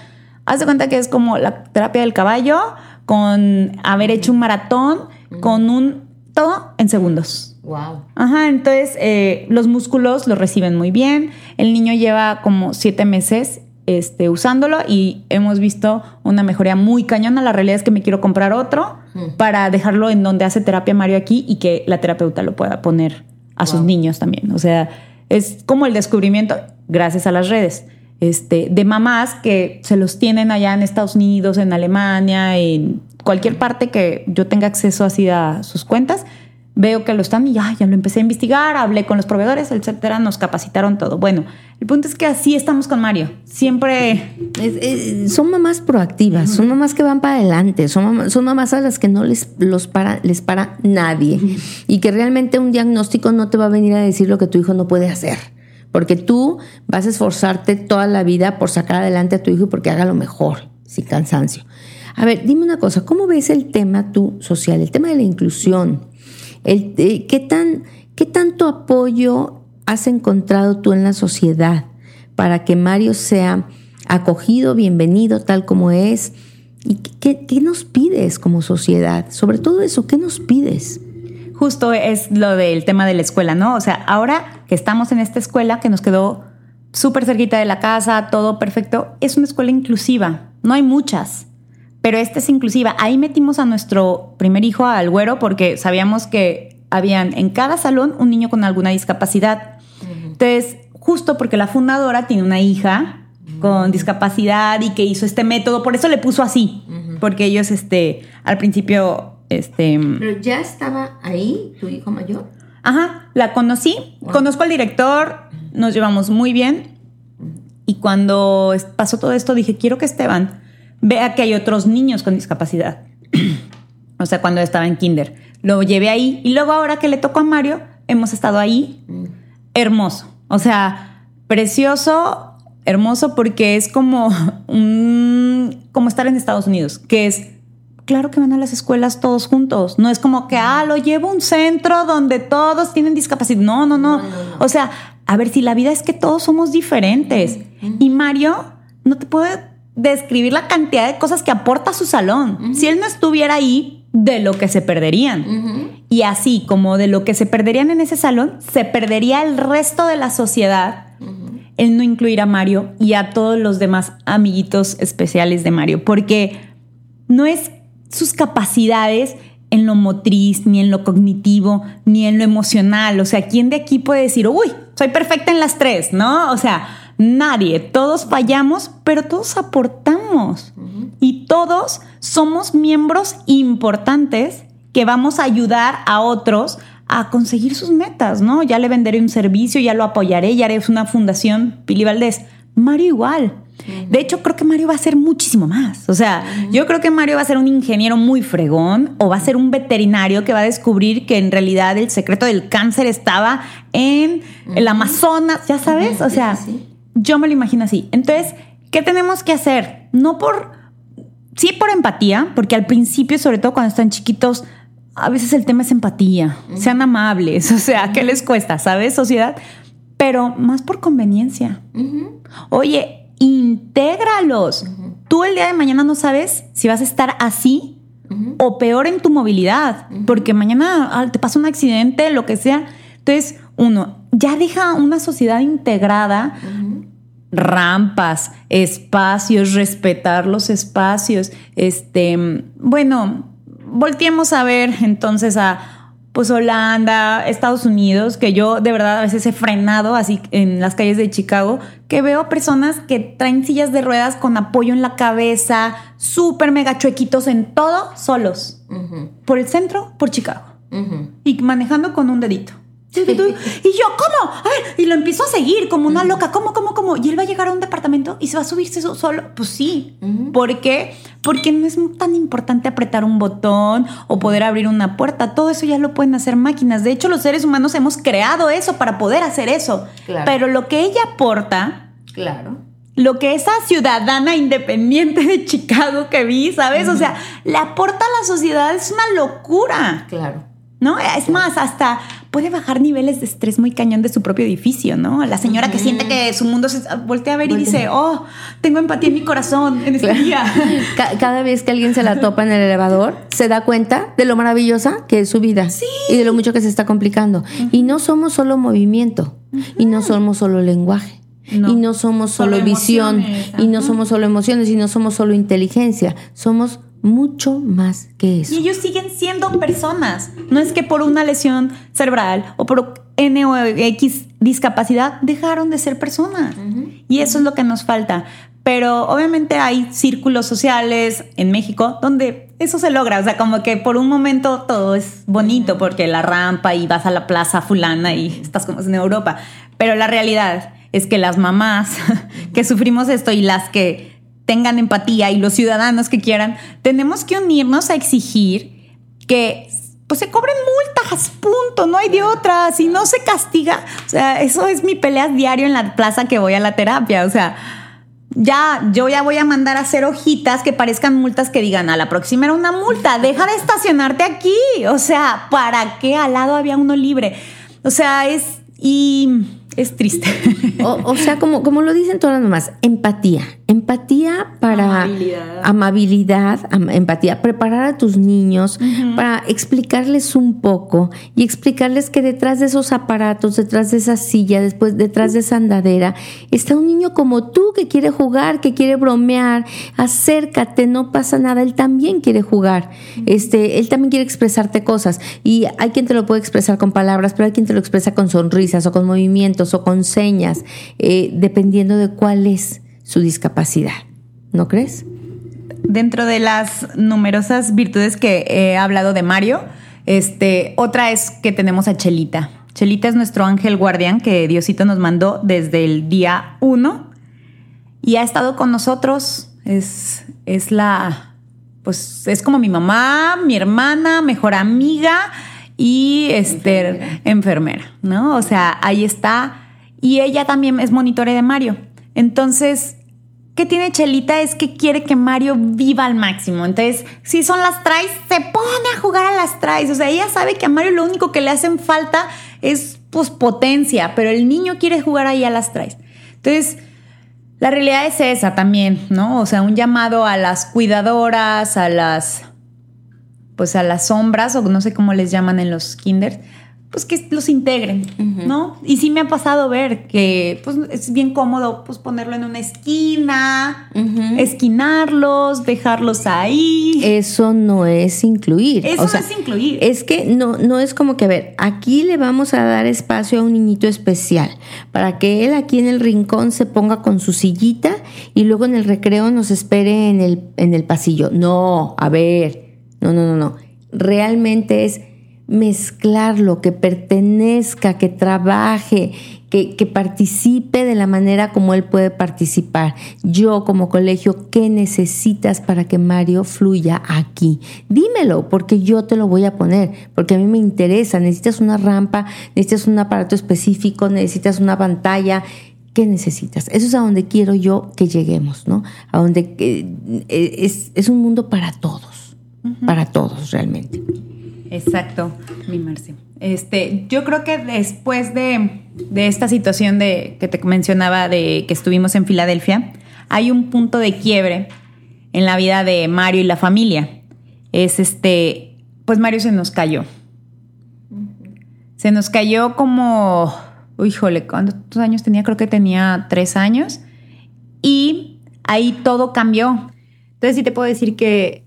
Haz de cuenta que es como la terapia del caballo con haber hecho un maratón, con un todo en segundos. Wow. Ajá, entonces eh, los músculos lo reciben muy bien. El niño lleva como siete meses este, usándolo y hemos visto una mejoría muy cañona. La realidad es que me quiero comprar otro para dejarlo en donde hace terapia Mario aquí y que la terapeuta lo pueda poner a sus niños también. O sea, es como el descubrimiento, gracias a las redes, este, de mamás que se los tienen allá en Estados Unidos, en Alemania, en cualquier parte que yo tenga acceso así a sus cuentas veo que lo están y ya, ya lo empecé a investigar, hablé con los proveedores, etcétera, nos capacitaron todo. Bueno, el punto es que así estamos con Mario. Siempre. son mamás proactivas, son mamás que van para adelante, son mamás, son mamás a las que no les, los para, les para nadie y que realmente un diagnóstico no te va a venir a decir lo que tu hijo no puede hacer porque tú vas a esforzarte toda la vida por sacar adelante a tu hijo y porque haga lo mejor, sin cansancio. A ver, dime una cosa, ¿cómo ves el tema tú social, el tema de la inclusión? El, eh, ¿qué, tan, ¿Qué tanto apoyo has encontrado tú en la sociedad para que Mario sea acogido, bienvenido tal como es? ¿Y qué, qué nos pides como sociedad? Sobre todo eso, ¿qué nos pides? justo es lo del tema de la escuela, ¿no? O sea, ahora que estamos en esta escuela que nos quedó súper cerquita de la casa, todo perfecto, es una escuela inclusiva. No hay muchas, pero esta es inclusiva. Ahí metimos a nuestro primer hijo al güero porque sabíamos que habían en cada salón un niño con alguna discapacidad. Entonces, justo porque la fundadora tiene una hija con discapacidad y que hizo este método, por eso le puso así, porque ellos este al principio este, Pero ya estaba ahí tu hijo mayor. Ajá, la conocí, conozco al director, nos llevamos muy bien. Y cuando pasó todo esto dije, quiero que Esteban vea que hay otros niños con discapacidad. o sea, cuando estaba en kinder. Lo llevé ahí y luego ahora que le tocó a Mario, hemos estado ahí. Hermoso. O sea, precioso, hermoso porque es como un, como estar en Estados Unidos, que es claro que van a las escuelas todos juntos. No es como que, ah, lo llevo a un centro donde todos tienen discapacidad. No, no, no. O sea, a ver, si la vida es que todos somos diferentes. Y Mario no te puede describir la cantidad de cosas que aporta su salón. Si él no estuviera ahí, de lo que se perderían. Y así como de lo que se perderían en ese salón, se perdería el resto de la sociedad el no incluir a Mario y a todos los demás amiguitos especiales de Mario. Porque no es sus capacidades en lo motriz, ni en lo cognitivo, ni en lo emocional. O sea, ¿quién de aquí puede decir, uy, soy perfecta en las tres? ¿No? O sea, nadie. Todos fallamos, pero todos aportamos. Y todos somos miembros importantes que vamos a ayudar a otros a conseguir sus metas, ¿no? Ya le venderé un servicio, ya lo apoyaré, ya haré una fundación, Pili Valdés. Mario igual. De hecho, creo que Mario va a ser muchísimo más. O sea, yo creo que Mario va a ser un ingeniero muy fregón o va a ser un veterinario que va a descubrir que en realidad el secreto del cáncer estaba en el Amazonas, ya sabes. O sea, yo me lo imagino así. Entonces, ¿qué tenemos que hacer? No por, sí por empatía, porque al principio, sobre todo cuando están chiquitos, a veces el tema es empatía. Sean amables. O sea, ¿qué les cuesta? ¿Sabes, sociedad? Pero más por conveniencia. Oye, intégralos. Tú el día de mañana no sabes si vas a estar así o peor en tu movilidad, porque mañana ah, te pasa un accidente, lo que sea. Entonces, uno, ya deja una sociedad integrada, rampas, espacios, respetar los espacios. Este, bueno, volteemos a ver entonces a pues Holanda, Estados Unidos, que yo de verdad a veces he frenado así en las calles de Chicago, que veo personas que traen sillas de ruedas con apoyo en la cabeza, súper mega chuequitos en todo, solos. Por el centro, por Chicago. Y manejando con un dedito. Y yo, ¿cómo? Y lo empiezo a seguir como una loca. ¿Cómo, cómo, cómo? Y él va a llegar a un departamento y se va a subirse solo. Pues sí. ¿Por qué? Porque no es tan importante apretar un botón o poder abrir una puerta. Todo eso ya lo pueden hacer máquinas. De hecho, los seres humanos hemos creado eso para poder hacer eso. Pero lo que ella aporta. Claro. Lo que esa ciudadana independiente de Chicago que vi, ¿sabes? O sea, le aporta a la sociedad es una locura. Claro. ¿no? Es más, hasta puede bajar niveles de estrés muy cañón de su propio edificio, ¿no? La señora que siente que su mundo se voltea a ver y dice, oh, tengo empatía en mi corazón en este día. Cada vez que alguien se la topa en el elevador, se da cuenta de lo maravillosa que es su vida y de lo mucho que se está complicando. Y no somos solo movimiento, y no somos solo lenguaje. Y no somos solo, visión, y no somos solo emociones, y no somos solo inteligencia, somos mucho más que eso. Y ellos siguen siendo personas. No es que por una lesión cerebral o por N o X discapacidad dejaron de ser personas. Y eso es lo que nos falta. Pero obviamente hay círculos sociales en México donde eso se logra. O sea, como que por un momento todo es bonito porque la rampa y vas a la plaza fulana y estás como en Europa. Pero la realidad es que las mamás que sufrimos esto y las que tengan empatía y los ciudadanos que quieran, tenemos que unirnos a exigir que pues se cobren multas, punto, no hay de otra, si no se castiga, o sea, eso es mi pelea diario en la plaza que voy a la terapia, o sea, ya, yo ya voy a mandar a hacer hojitas que parezcan multas que digan, a la próxima era una multa, deja de estacionarte aquí, o sea, ¿para qué al lado había uno libre? O sea, es, y es triste. O, sea, como, como lo dicen todas las mamás, empatía. Empatía para amabilidad, empatía, preparar a tus niños para explicarles un poco y explicarles que detrás de esos aparatos, detrás de esa silla, después detrás de esa andadera, está un niño como tú que quiere jugar, que quiere bromear, acércate, no pasa nada, él también quiere jugar. Este, él también quiere expresarte cosas. Y hay quien te lo puede expresar con palabras, pero hay quien te lo expresa con sonrisas o con movimientos o con señas, eh, dependiendo de cuál es su discapacidad. ¿No crees? Dentro de las numerosas virtudes que he hablado de Mario, este, otra es que tenemos a Chelita. Chelita es nuestro ángel guardián que Diosito nos mandó desde el día uno y ha estado con nosotros. Es, es la, pues es como mi mamá, mi hermana, mejor amiga y este, enfermera, ¿no? O sea, ahí está. Y ella también es monitore de Mario. Entonces, ¿Qué tiene Chelita? Es que quiere que Mario viva al máximo. Entonces, si son las traes, se pone a jugar a las traes. O sea, ella sabe que a Mario lo único que le hacen falta es pues potencia, pero el niño quiere jugar ahí a las traes. Entonces, la realidad es esa también, ¿no? O sea, un llamado a las cuidadoras, a las pues a las sombras o no sé cómo les llaman en los kinders, pues que los integren, ¿no? Y sí me ha pasado ver que pues es bien cómodo pues ponerlo en una esquina, esquinarlos, dejarlos ahí. Eso no es incluir. Eso no es incluir. Es que no, no es como que, a ver, aquí le vamos a dar espacio a un niñito especial para que él aquí en el rincón se ponga con su sillita y luego en el recreo nos espere en el, en el pasillo. No, a ver, no, no, no, no. Realmente es mezclarlo, que pertenezca, que trabaje, que, que, participe de la manera como él puede participar. Yo como colegio, ¿qué necesitas para que Mario fluya aquí? Dímelo, porque yo te lo voy a poner, porque a mí me interesa. Necesitas una rampa, necesitas un aparato específico, necesitas una pantalla. ¿Qué necesitas? Eso es a donde quiero yo que lleguemos, ¿no? A donde eh, es, es, un mundo para todos, para todos realmente. Exacto, mi Marci. Este, yo creo que después de, esta situación de, que te mencionaba de que estuvimos en Filadelfia, hay un punto de quiebre en la vida de Mario y la familia. Es este, pues Mario se nos cayó. Se nos cayó como, híjole, ¿cuántos años tenía? Creo que tenía tres años. Y ahí todo cambió. Entonces sí te puedo decir que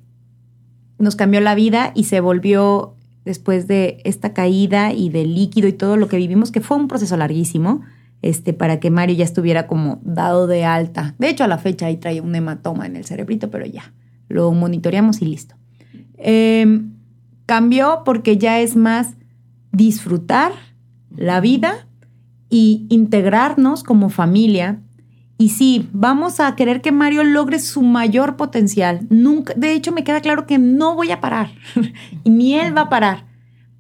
nos cambió la vida y se volvió después de esta caída y del líquido y todo lo que vivimos, que fue un proceso larguísimo, este, para que Mario ya estuviera como dado de alta. De hecho, a la fecha ahí trae un hematoma en el cerebrito, pero ya, lo monitoreamos y listo. Em, cambió porque ya es más disfrutar la vida y integrarnos como familia y sí, vamos a querer que Mario logre su mayor potencial. Nunca, de hecho, me queda claro que no voy a parar, y ni él va a parar,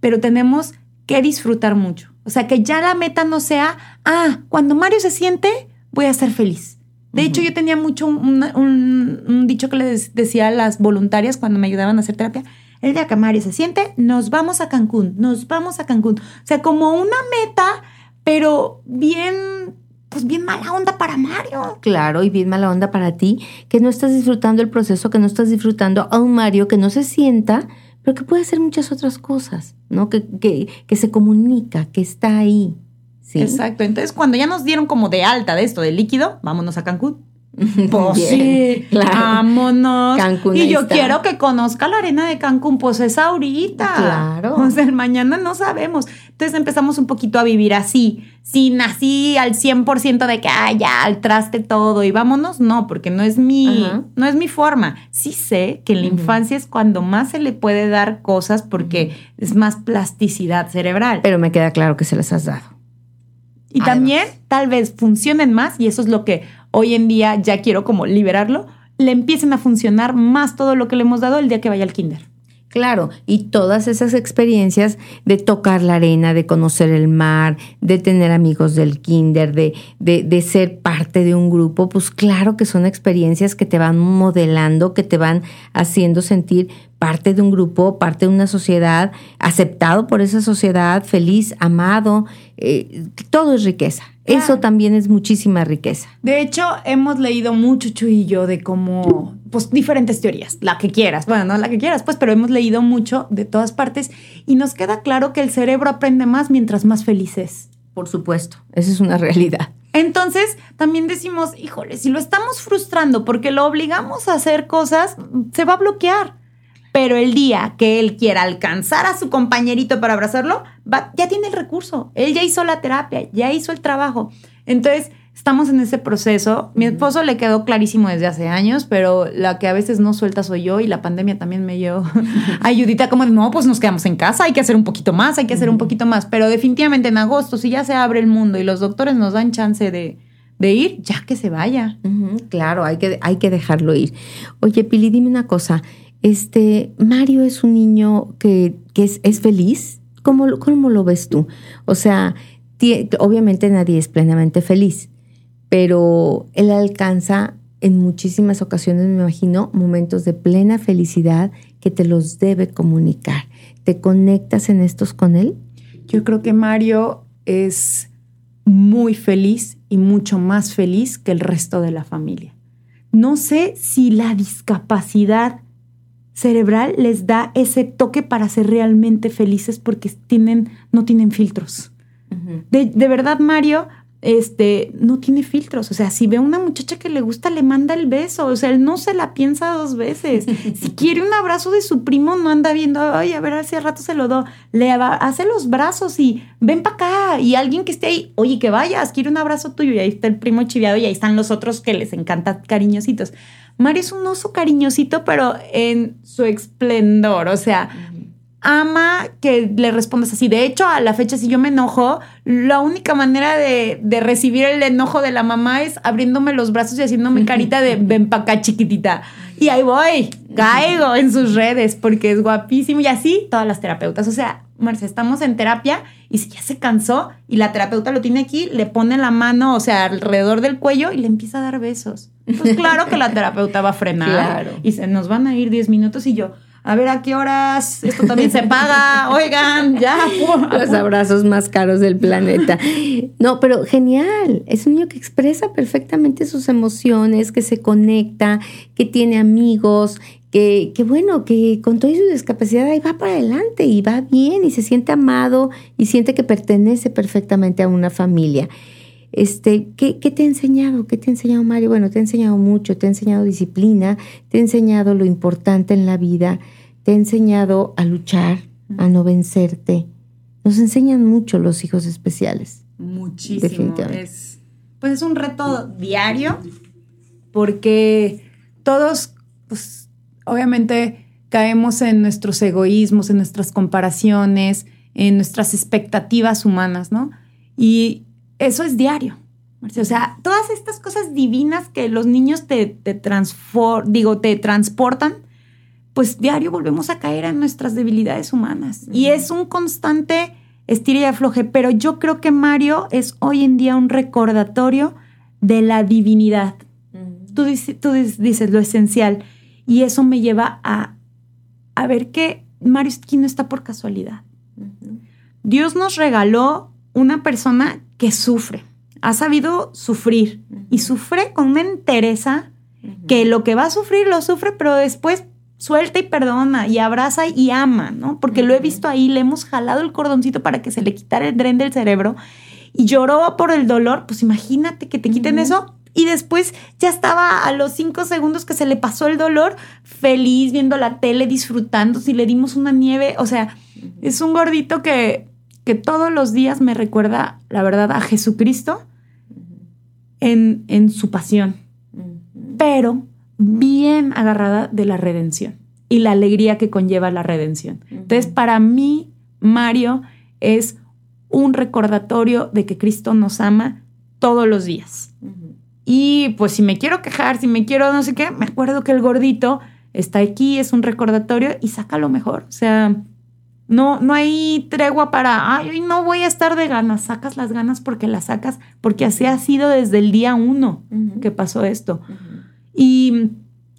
pero tenemos que disfrutar mucho. O sea, que ya la meta no sea, ah, cuando Mario se siente, voy a ser feliz. De hecho, yo tenía mucho un, dicho que les decía a las voluntarias cuando me ayudaban a hacer terapia. El día que Mario se siente, nos vamos a Cancún, nos vamos a Cancún. O sea, como una meta, pero bien pues bien mala onda para Mario. Claro, y bien mala onda para ti, que no estás disfrutando el proceso, que no estás disfrutando a un Mario que no se sienta, pero que puede hacer muchas otras cosas, ¿no? Que, que, que se comunica, que está ahí. ¿sí? Exacto. Entonces, cuando ya nos dieron como de alta de esto, del líquido, vámonos a Cancún. Pues sí, claro. vámonos. Cancún. Y yo quiero que conozca la arena de Cancún, pues es ahorita. Claro. O sea, el mañana no sabemos. Entonces empezamos un poquito a vivir así, sin así al 100% de que, ah, ya, al traste todo y vámonos. No, porque no es mi, no es mi forma. Sí sé que en la infancia es cuando más se le puede dar cosas porque es más plasticidad cerebral. Pero me queda claro que se les has dado. Y también tal vez funcionen más, y eso es lo que hoy en día ya quiero como liberarlo, le empiecen a funcionar más todo lo que le hemos dado el día que vaya al kinder. Claro, y todas esas experiencias de tocar la arena, de conocer el mar, de tener amigos del kinder, de, de, de, ser parte de un grupo, pues claro que son experiencias que te van modelando, que te van haciendo sentir parte de un grupo, parte de una sociedad, aceptado por esa sociedad, feliz, amado, eh, todo es riqueza. Eso también es muchísima riqueza. De hecho, hemos leído mucho, Chuy y yo, de cómo, pues, diferentes teorías, la que quieras, bueno, no la que quieras, pues, pero hemos leído mucho de todas partes y nos queda claro que el cerebro aprende más mientras más feliz es. Por supuesto, esa es una realidad. Entonces, también decimos, híjole, si lo estamos frustrando porque lo obligamos a hacer cosas, se va a bloquear. Pero el día que él quiera alcanzar a su compañerito para abrazarlo, ya tiene el recurso. Él ya hizo la terapia, ya hizo el trabajo. Entonces, estamos en ese proceso. Mi esposo le quedó clarísimo desde hace años, pero la que a veces no suelta soy yo y la pandemia también me dio ayudita como de, no, pues nos quedamos en casa, hay que hacer un poquito más, hay que hacer un poquito más. Pero definitivamente en agosto, si ya se abre el mundo y los doctores nos dan chance de, ir, ya que se vaya. claro, hay que, hay que dejarlo ir. Oye, Pili, dime una cosa. Este, Mario es un niño que, es, feliz. ¿Cómo, ¿Cómo, lo ves tú? O sea, obviamente nadie es plenamente feliz, pero él alcanza en muchísimas ocasiones, me imagino, momentos de plena felicidad que te los debe comunicar. ¿Te conectas en estos con él? Yo creo que Mario es muy feliz y mucho más feliz que el resto de la familia. No sé si la discapacidad cerebral les da ese toque para ser realmente felices porque tienen, no tienen filtros. de, de, verdad, Mario, este, no tiene filtros. O sea, si ve a una muchacha que le gusta, le manda el beso. O sea, él no se la piensa dos veces. si quiere un abrazo de su primo, no anda viendo, ay, a ver, hace rato se lo do. Le hace los brazos y ven para acá. Y alguien que esté ahí, oye, que vayas, quiere un abrazo tuyo. Y ahí está el primo chiviado y ahí están los otros que les encanta cariñositos. Mario es un oso cariñosito, pero en su esplendor. O sea, ama que le respondas así. De hecho, a la fecha, si yo me enojo, la única manera de, recibir el enojo de la mamá es abriéndome los brazos y haciéndome carita de ven pa' acá, chiquitita. Y ahí voy, caigo en sus redes porque es guapísimo. Y así todas las terapeutas. O sea, Marcia, estamos en terapia y si ya se cansó y la terapeuta lo tiene aquí, le pone la mano, o sea, alrededor del cuello y le empieza a dar besos. Pues claro que la terapeuta va a frenar y se nos van a ir 10 minutos y yo, a ver a qué horas esto también se paga, oigan, ya. Los abrazos más caros del planeta. No, pero genial, es un niño que expresa perfectamente sus emociones, que se conecta, que tiene amigos, que, que, bueno, que con toda su discapacidad ahí va para adelante y va bien y se siente amado y siente que pertenece perfectamente a una familia. Este, ¿qué, ¿Qué te ha enseñado? ¿Qué te ha enseñado Mario? Bueno, te ha enseñado mucho, te ha enseñado disciplina, te ha enseñado lo importante en la vida, te ha enseñado a luchar, a no vencerte. Nos enseñan mucho los hijos especiales. Muchísimo. Es, pues es un reto diario porque todos, pues obviamente caemos en nuestros egoísmos, en nuestras comparaciones, en nuestras expectativas humanas, ¿no? Y eso es diario. O sea, todas estas cosas divinas que los niños te, te, digo, te transportan, pues diario volvemos a caer en nuestras debilidades humanas. Y es un constante estira y afloje, pero yo creo que Mario es hoy en día un recordatorio de la divinidad. tú, tú dices lo esencial. Y eso me lleva a, a ver que Mario aquí no está por casualidad. Dios nos regaló una persona que sufre, ha sabido sufrir y sufre con una entereza que lo que va a sufrir lo sufre, pero después suelta y perdona y abraza y ama, ¿no? Porque lo he visto ahí, le hemos jalado el cordoncito para que se le quitara el dren del cerebro y lloró por el dolor, pues imagínate que te quiten eso. Y después ya estaba a los cinco segundos que se le pasó el dolor, feliz viendo la tele, disfrutando, si le dimos una nieve, o sea, es un gordito que, que todos los días me recuerda, la verdad, a Jesucristo en, en su pasión, pero bien agarrada de la redención y la alegría que conlleva la redención. Entonces, para mí, Mario es un recordatorio de que Cristo nos ama todos los días. Y pues si me quiero quejar, si me quiero no sé qué, me acuerdo que el gordito está aquí, es un recordatorio y saca lo mejor. O sea, no, no hay tregua para, ay, no voy a estar de ganas. Sacas las ganas porque las sacas, porque así ha sido desde el día uno que pasó esto. Y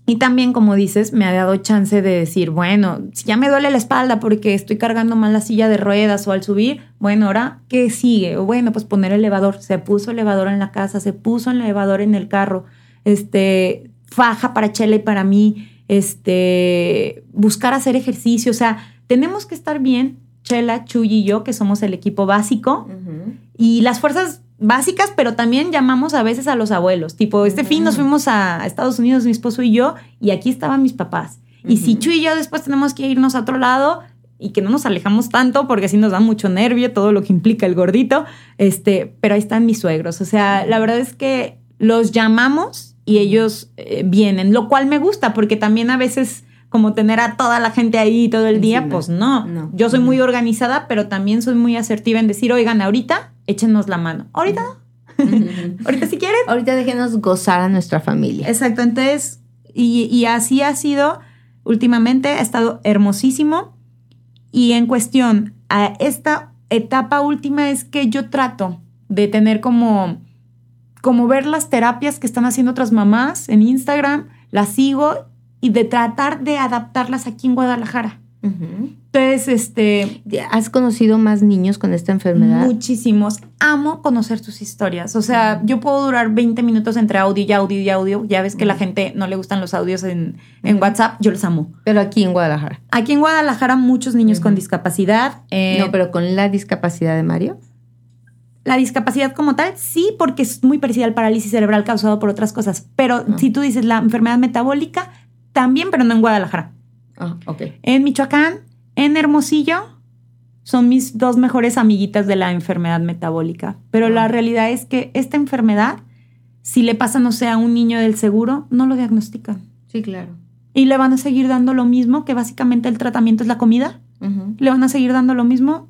y también, como dices, me ha dado chance de decir, bueno, si ya me duele la espalda porque estoy cargando mal la silla de ruedas o al subir, bueno, ahora, ¿qué sigue? O bueno, pues poner elevador. Se puso elevador en la casa, se puso elevador en el carro, este, faja para Chela y para mí, este, buscar hacer ejercicio. O sea, tenemos que estar bien, Chela, Chuy y yo, que somos el equipo básico. Y las fuerzas básicas, pero también llamamos a veces a los abuelos. Tipo, este fin nos fuimos a Estados Unidos, mi esposo y yo, y aquí estaban mis papás. Y si Chu y yo después tenemos que irnos a otro lado y que no nos alejamos tanto porque así nos da mucho nervio todo lo que implica el gordito, este, pero ahí están mis suegros. O sea, la verdad es que los llamamos y ellos eh, vienen, lo cual me gusta porque también a veces como tener a toda la gente ahí todo el día, pues no. no. Yo soy muy organizada, pero también soy muy asertiva en decir, oigan, ahorita échenos la mano. Ahorita, ahorita si quieren. Ahorita déjenos gozar a nuestra familia. Exacto, entonces, y, y así ha sido últimamente, ha estado hermosísimo. Y en cuestión a esta etapa última es que yo trato de tener como, como ver las terapias que están haciendo otras mamás en Instagram, las sigo y de tratar de adaptarlas aquí en Guadalajara. Entonces, este... ¿Has conocido más niños con esta enfermedad? Muchísimos. Amo conocer tus historias. O sea, yo puedo durar 20 minutos entre audio y audio y audio. Ya ves que la gente no le gustan los audios en, WhatsApp. Yo los amo. Pero aquí en Guadalajara. Aquí en Guadalajara muchos niños con discapacidad. Eh, no, pero con la discapacidad de Mario. La discapacidad como tal, sí, porque es muy parecida al parálisis cerebral causado por otras cosas. Pero si tú dices la enfermedad metabólica, también, pero no en Guadalajara. Ah, ok. En Michoacán, en Hermosillo, son mis dos mejores amiguitas de la enfermedad metabólica. Pero la ah. realidad es que esta enfermedad, si le pasa, no sé, a un niño del seguro, no lo diagnostican. Sí, claro. Y le van a seguir dando lo mismo, que básicamente el tratamiento es la comida. Le van a seguir dando lo mismo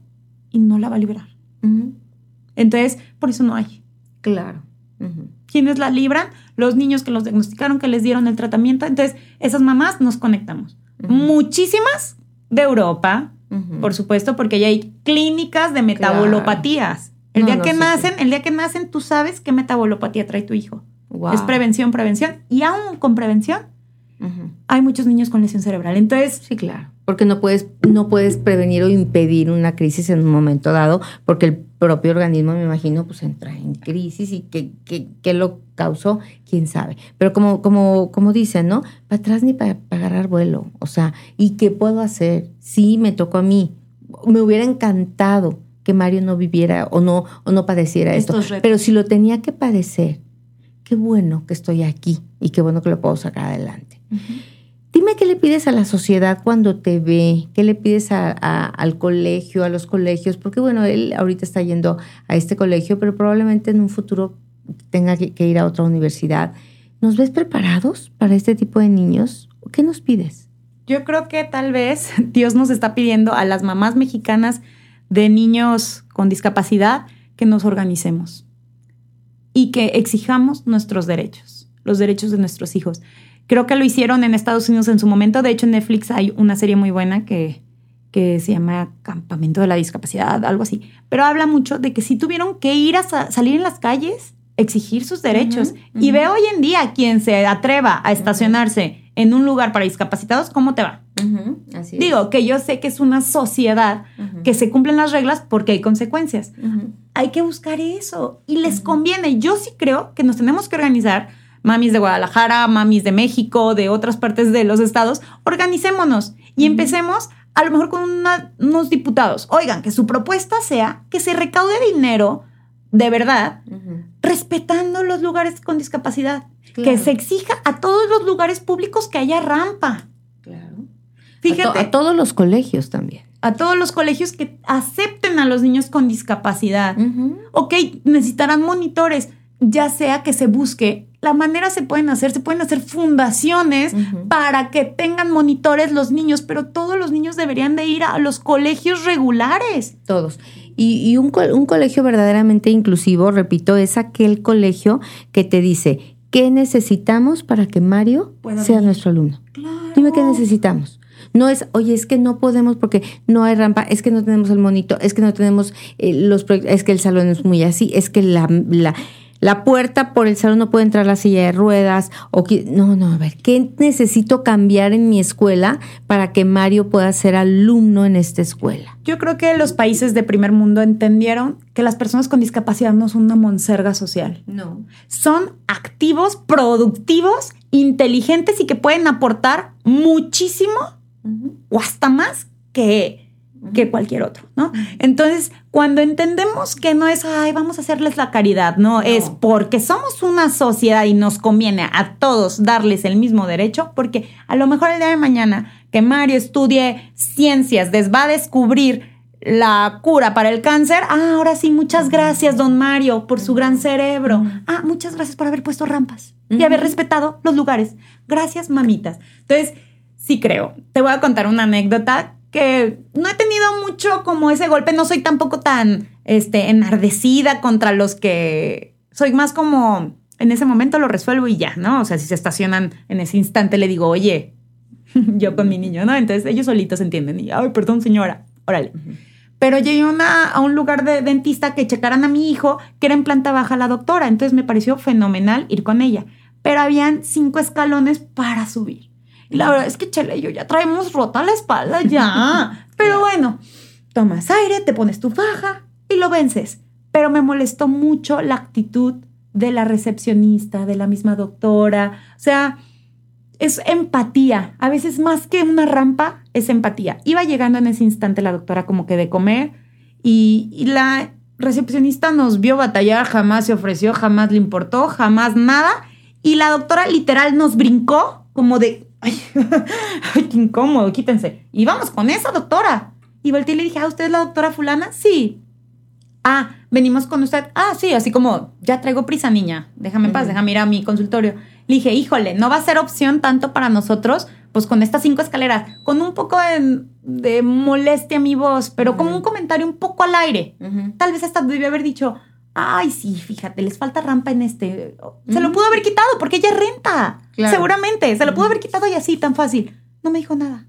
y no la va a liberar. Entonces, por eso no hay. Claro. ¿Quiénes la libran? Los niños que los diagnosticaron, que les dieron el tratamiento. Entonces, esas mamás nos conectamos. Muchísimas de Europa, por supuesto, porque ya hay clínicas de metabolopatías. El día que nacen, el día que nacen, tú sabes qué metabolopatía trae tu hijo. Es prevención, prevención. Y aún con prevención, hay muchos niños con lesión cerebral. Entonces, sí, claro. Porque no puedes, no puedes prevenir o impedir una crisis en un momento dado, porque el propio organismo, me imagino, pues entra en crisis y qué, lo causó, quién sabe. Pero como, como, como dicen, ¿no? Para atrás ni para, agarrar vuelo. O sea, ¿y qué puedo hacer? Sí, me tocó a mí. Me hubiera encantado que Mario no viviera o no, o no padeciera esto. Pero si lo tenía que padecer, qué bueno que estoy aquí y qué bueno que lo puedo sacar adelante. Dime qué le pides a la sociedad cuando te ve, qué le pides al colegio, a los colegios, porque bueno, él ahorita está yendo a este colegio, pero probablemente en un futuro tenga que, ir a otra universidad. ¿Nos ves preparados para este tipo de niños? ¿Qué nos pides? Yo creo que tal vez Dios nos está pidiendo a las mamás mexicanas de niños con discapacidad que nos organicemos y que exijamos nuestros derechos, los derechos de nuestros hijos. Creo que lo hicieron en Estados Unidos en su momento. De hecho, en Netflix hay una serie muy buena que, que se llama Campamento de la Discapacidad, algo así. Pero habla mucho de que si tuvieron que ir a salir en las calles, exigir sus derechos. Y ve hoy en día quien se atreva a estacionarse en un lugar para discapacitados, ¿cómo te va? Así Digo, que yo sé que es una sociedad que se cumplen las reglas porque hay consecuencias. Hay que buscar eso y les conviene. Yo sí creo que nos tenemos que organizar mamis de Guadalajara, mamis de México, de otras partes de los estados, organicémonos y empecemos a lo mejor con unos diputados. Oigan, que su propuesta sea que se recaude dinero de verdad, respetando los lugares con discapacidad, que se exija a todos los lugares públicos que haya rampa. Claro. Fíjate. A, todos los colegios también. A todos los colegios que acepten a los niños con discapacidad. Ok, necesitarán monitores, ya sea que se busque la manera se pueden hacer, se pueden hacer fundaciones para que tengan monitores los niños, pero todos los niños deberían de ir a los colegios regulares. Todos. Y, un, colegio verdaderamente inclusivo, repito, es aquel colegio que te dice, ¿qué necesitamos para que Mario sea nuestro alumno? No Dime qué necesitamos. No es, oye, es que no podemos porque no hay rampa, es que no tenemos el monito, es que no tenemos eh, los proyectos, es que el salón es muy así, es que la, la, la puerta por el salón no puede entrar la silla de ruedas. O que, no, no, a ver, ¿qué necesito cambiar en mi escuela para que Mario pueda ser alumno en esta escuela? Yo creo que los países de primer mundo entendieron que las personas con discapacidad no son una monserga social. No. Son activos, productivos, inteligentes y que pueden aportar muchísimo o hasta más que, que cualquier otro, ¿no? Entonces, cuando entendemos que no es, ay, vamos a hacerles la caridad, no, es porque somos una sociedad y nos conviene a todos darles el mismo derecho, porque a lo mejor el día de mañana que Mario estudie ciencias, les va a descubrir la cura para el cáncer. Ah, ahora sí, muchas gracias, don Mario, por su gran cerebro. Ah, muchas gracias por haber puesto rampas y haber respetado los lugares. Gracias, mamitas. Entonces, sí creo. Te voy a contar una anécdota que no he tenido mucho como ese golpe, no soy tampoco tan este, enardecida contra los que soy más como en ese momento lo resuelvo y ya, ¿no? O sea, si se estacionan en ese instante le digo, oye, yo con mi niño, ¿no? Entonces ellos solitos entienden y, ay, perdón señora, órale. Pero llegué una, a un lugar de dentista que checaran a mi hijo, que era en planta baja la doctora, entonces me pareció fenomenal ir con ella. Pero habían cinco escalones para subir. Y la verdad es que, Chele, yo ya traemos rota la espalda ya. Pero bueno, tomas aire, te pones tu faja y lo vences. Pero me molestó mucho la actitud de la recepcionista, de la misma doctora. O sea, es empatía. A veces más que una rampa, es empatía. Iba llegando en ese instante la doctora como que de comer y, y la recepcionista nos vio batallar, jamás se ofreció, jamás le importó, jamás nada. Y la doctora literal nos brincó como de, ay, qué incómodo, quítense. Y vamos con esa doctora. Y volteé y le dije, ¿a usted es la doctora fulana? Sí. Ah, venimos con usted. Ah, sí, así como, ya traigo prisa, niña. Déjame en paz, déjame ir a mi consultorio. Le dije, híjole, no va a ser opción tanto para nosotros, pues con estas cinco escaleras, con un poco de, de molestia mi voz, pero como un comentario un poco al aire. Tal vez hasta debió haber dicho, ay, sí, fíjate, les falta rampa en este. Se lo pudo haber quitado porque ella renta. Claro. Seguramente. Se lo pudo haber quitado y así, tan fácil. No me dijo nada.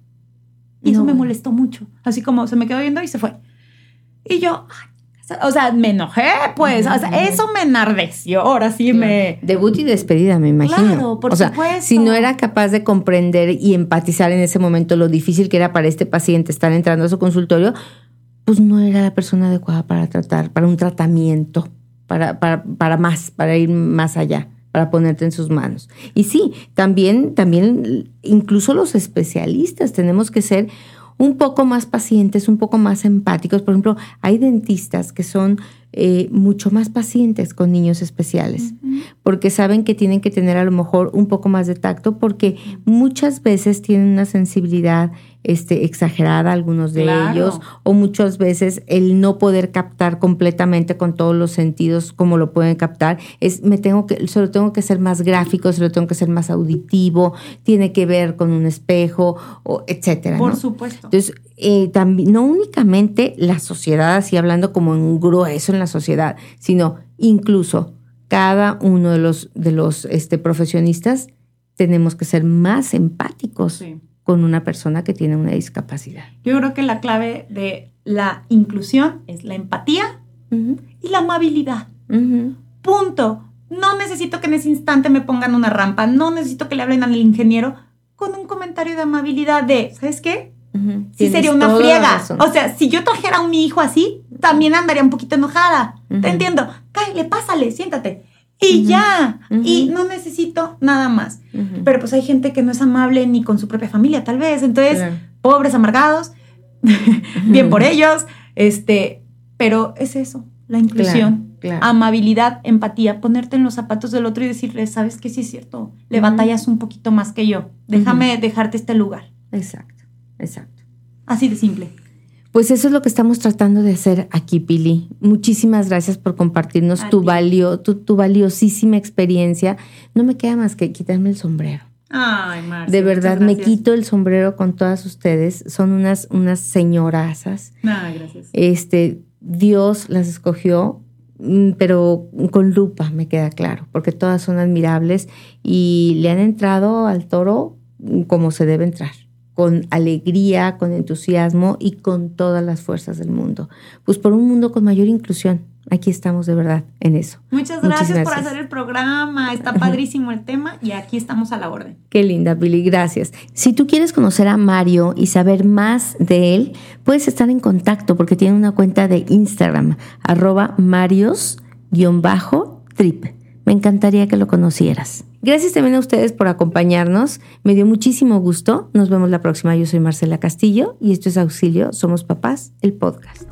Y eso No. me molestó mucho. Así como se me quedó viendo y se fue. Y yo, ay, o sea, me enojé, pues. O sea, eso me enardeció. Ahora sí me. Debut y despedida, me imagino. Claro, por o sea, supuesto. si no era capaz de comprender y empatizar en ese momento lo difícil que era para este paciente estar entrando a su consultorio, pues no era la persona adecuada para tratar, para un tratamiento, para, para, para más, para ir más allá, para ponerte en sus manos. Y sí, también, también, incluso los especialistas tenemos que ser un poco más pacientes, un poco más empáticos. Por ejemplo, hay dentistas que son eh, mucho más pacientes con niños especiales, porque saben que tienen que tener a lo mejor un poco más de tacto, porque muchas veces tienen una sensibilidad este, exagerada, algunos de Claro. ellos, o muchas veces el no poder captar completamente con todos los sentidos como lo pueden captar, es me tengo que, se lo tengo que hacer más gráfico, se lo tengo que hacer más auditivo, tiene que ver con un espejo, o etcétera. Por ¿no? supuesto. Entonces, eh, también, no únicamente la sociedad, así hablando como en grueso en la sociedad, sino incluso cada uno de los, de los este, profesionistas tenemos que ser más empáticos Sí. Con una persona que tiene una discapacidad. Yo creo que la clave de la inclusión es la empatía y la amabilidad. Punto. No necesito que en ese instante me pongan una rampa, no necesito que le hablen al ingeniero con un comentario de amabilidad de, ¿sabes qué? Ujú. Sí sería una friega. O sea, si yo trajera a mi hijo así, también andaría un poquito enojada. Te entiendo. Cállale, pásale, siéntate. Y ya. Y no necesito nada más. Pero pues hay gente que no es amable ni con su propia familia, tal vez. Entonces, Claro. pobres amargados, bien por ellos. Este, pero es eso, la inclusión. Claro, claro. Amabilidad, empatía, ponerte en los zapatos del otro y decirle, sabes que sí es cierto, le batallas un poquito más que yo. Déjame dejarte este lugar. Exacto, exacto. Así de simple. Pues eso es lo que estamos tratando de hacer aquí, Pili. Muchísimas gracias por compartirnos A tu, ti. valio, tu, tu valiosísima experiencia. No me queda más que quitarme el sombrero. Ay, Marcia, De verdad, me quito el sombrero con todas ustedes. Son unas, unas señorazas. Ay, gracias. Este, Dios las escogió, mm, pero con lupa, me queda claro, porque todas son admirables y le han entrado al toro como se debe entrar con alegría, con entusiasmo y con todas las fuerzas del mundo. Pues por un mundo con mayor inclusión. Aquí estamos de verdad en eso. Muchas gracias, por hacer el programa. Está padrísimo el tema y aquí estamos a la orden. Qué linda, Billy. Gracias. Si tú quieres conocer a Mario y saber más de él, puedes estar en contacto porque tiene una cuenta de Instagram, arroba marios-trip. Me encantaría que lo conocieras. Gracias también a ustedes por acompañarnos. Me dio muchísimo gusto. Nos vemos la próxima. Yo soy Marcela Castillo y esto es Auxilio. Somos Papás, el podcast.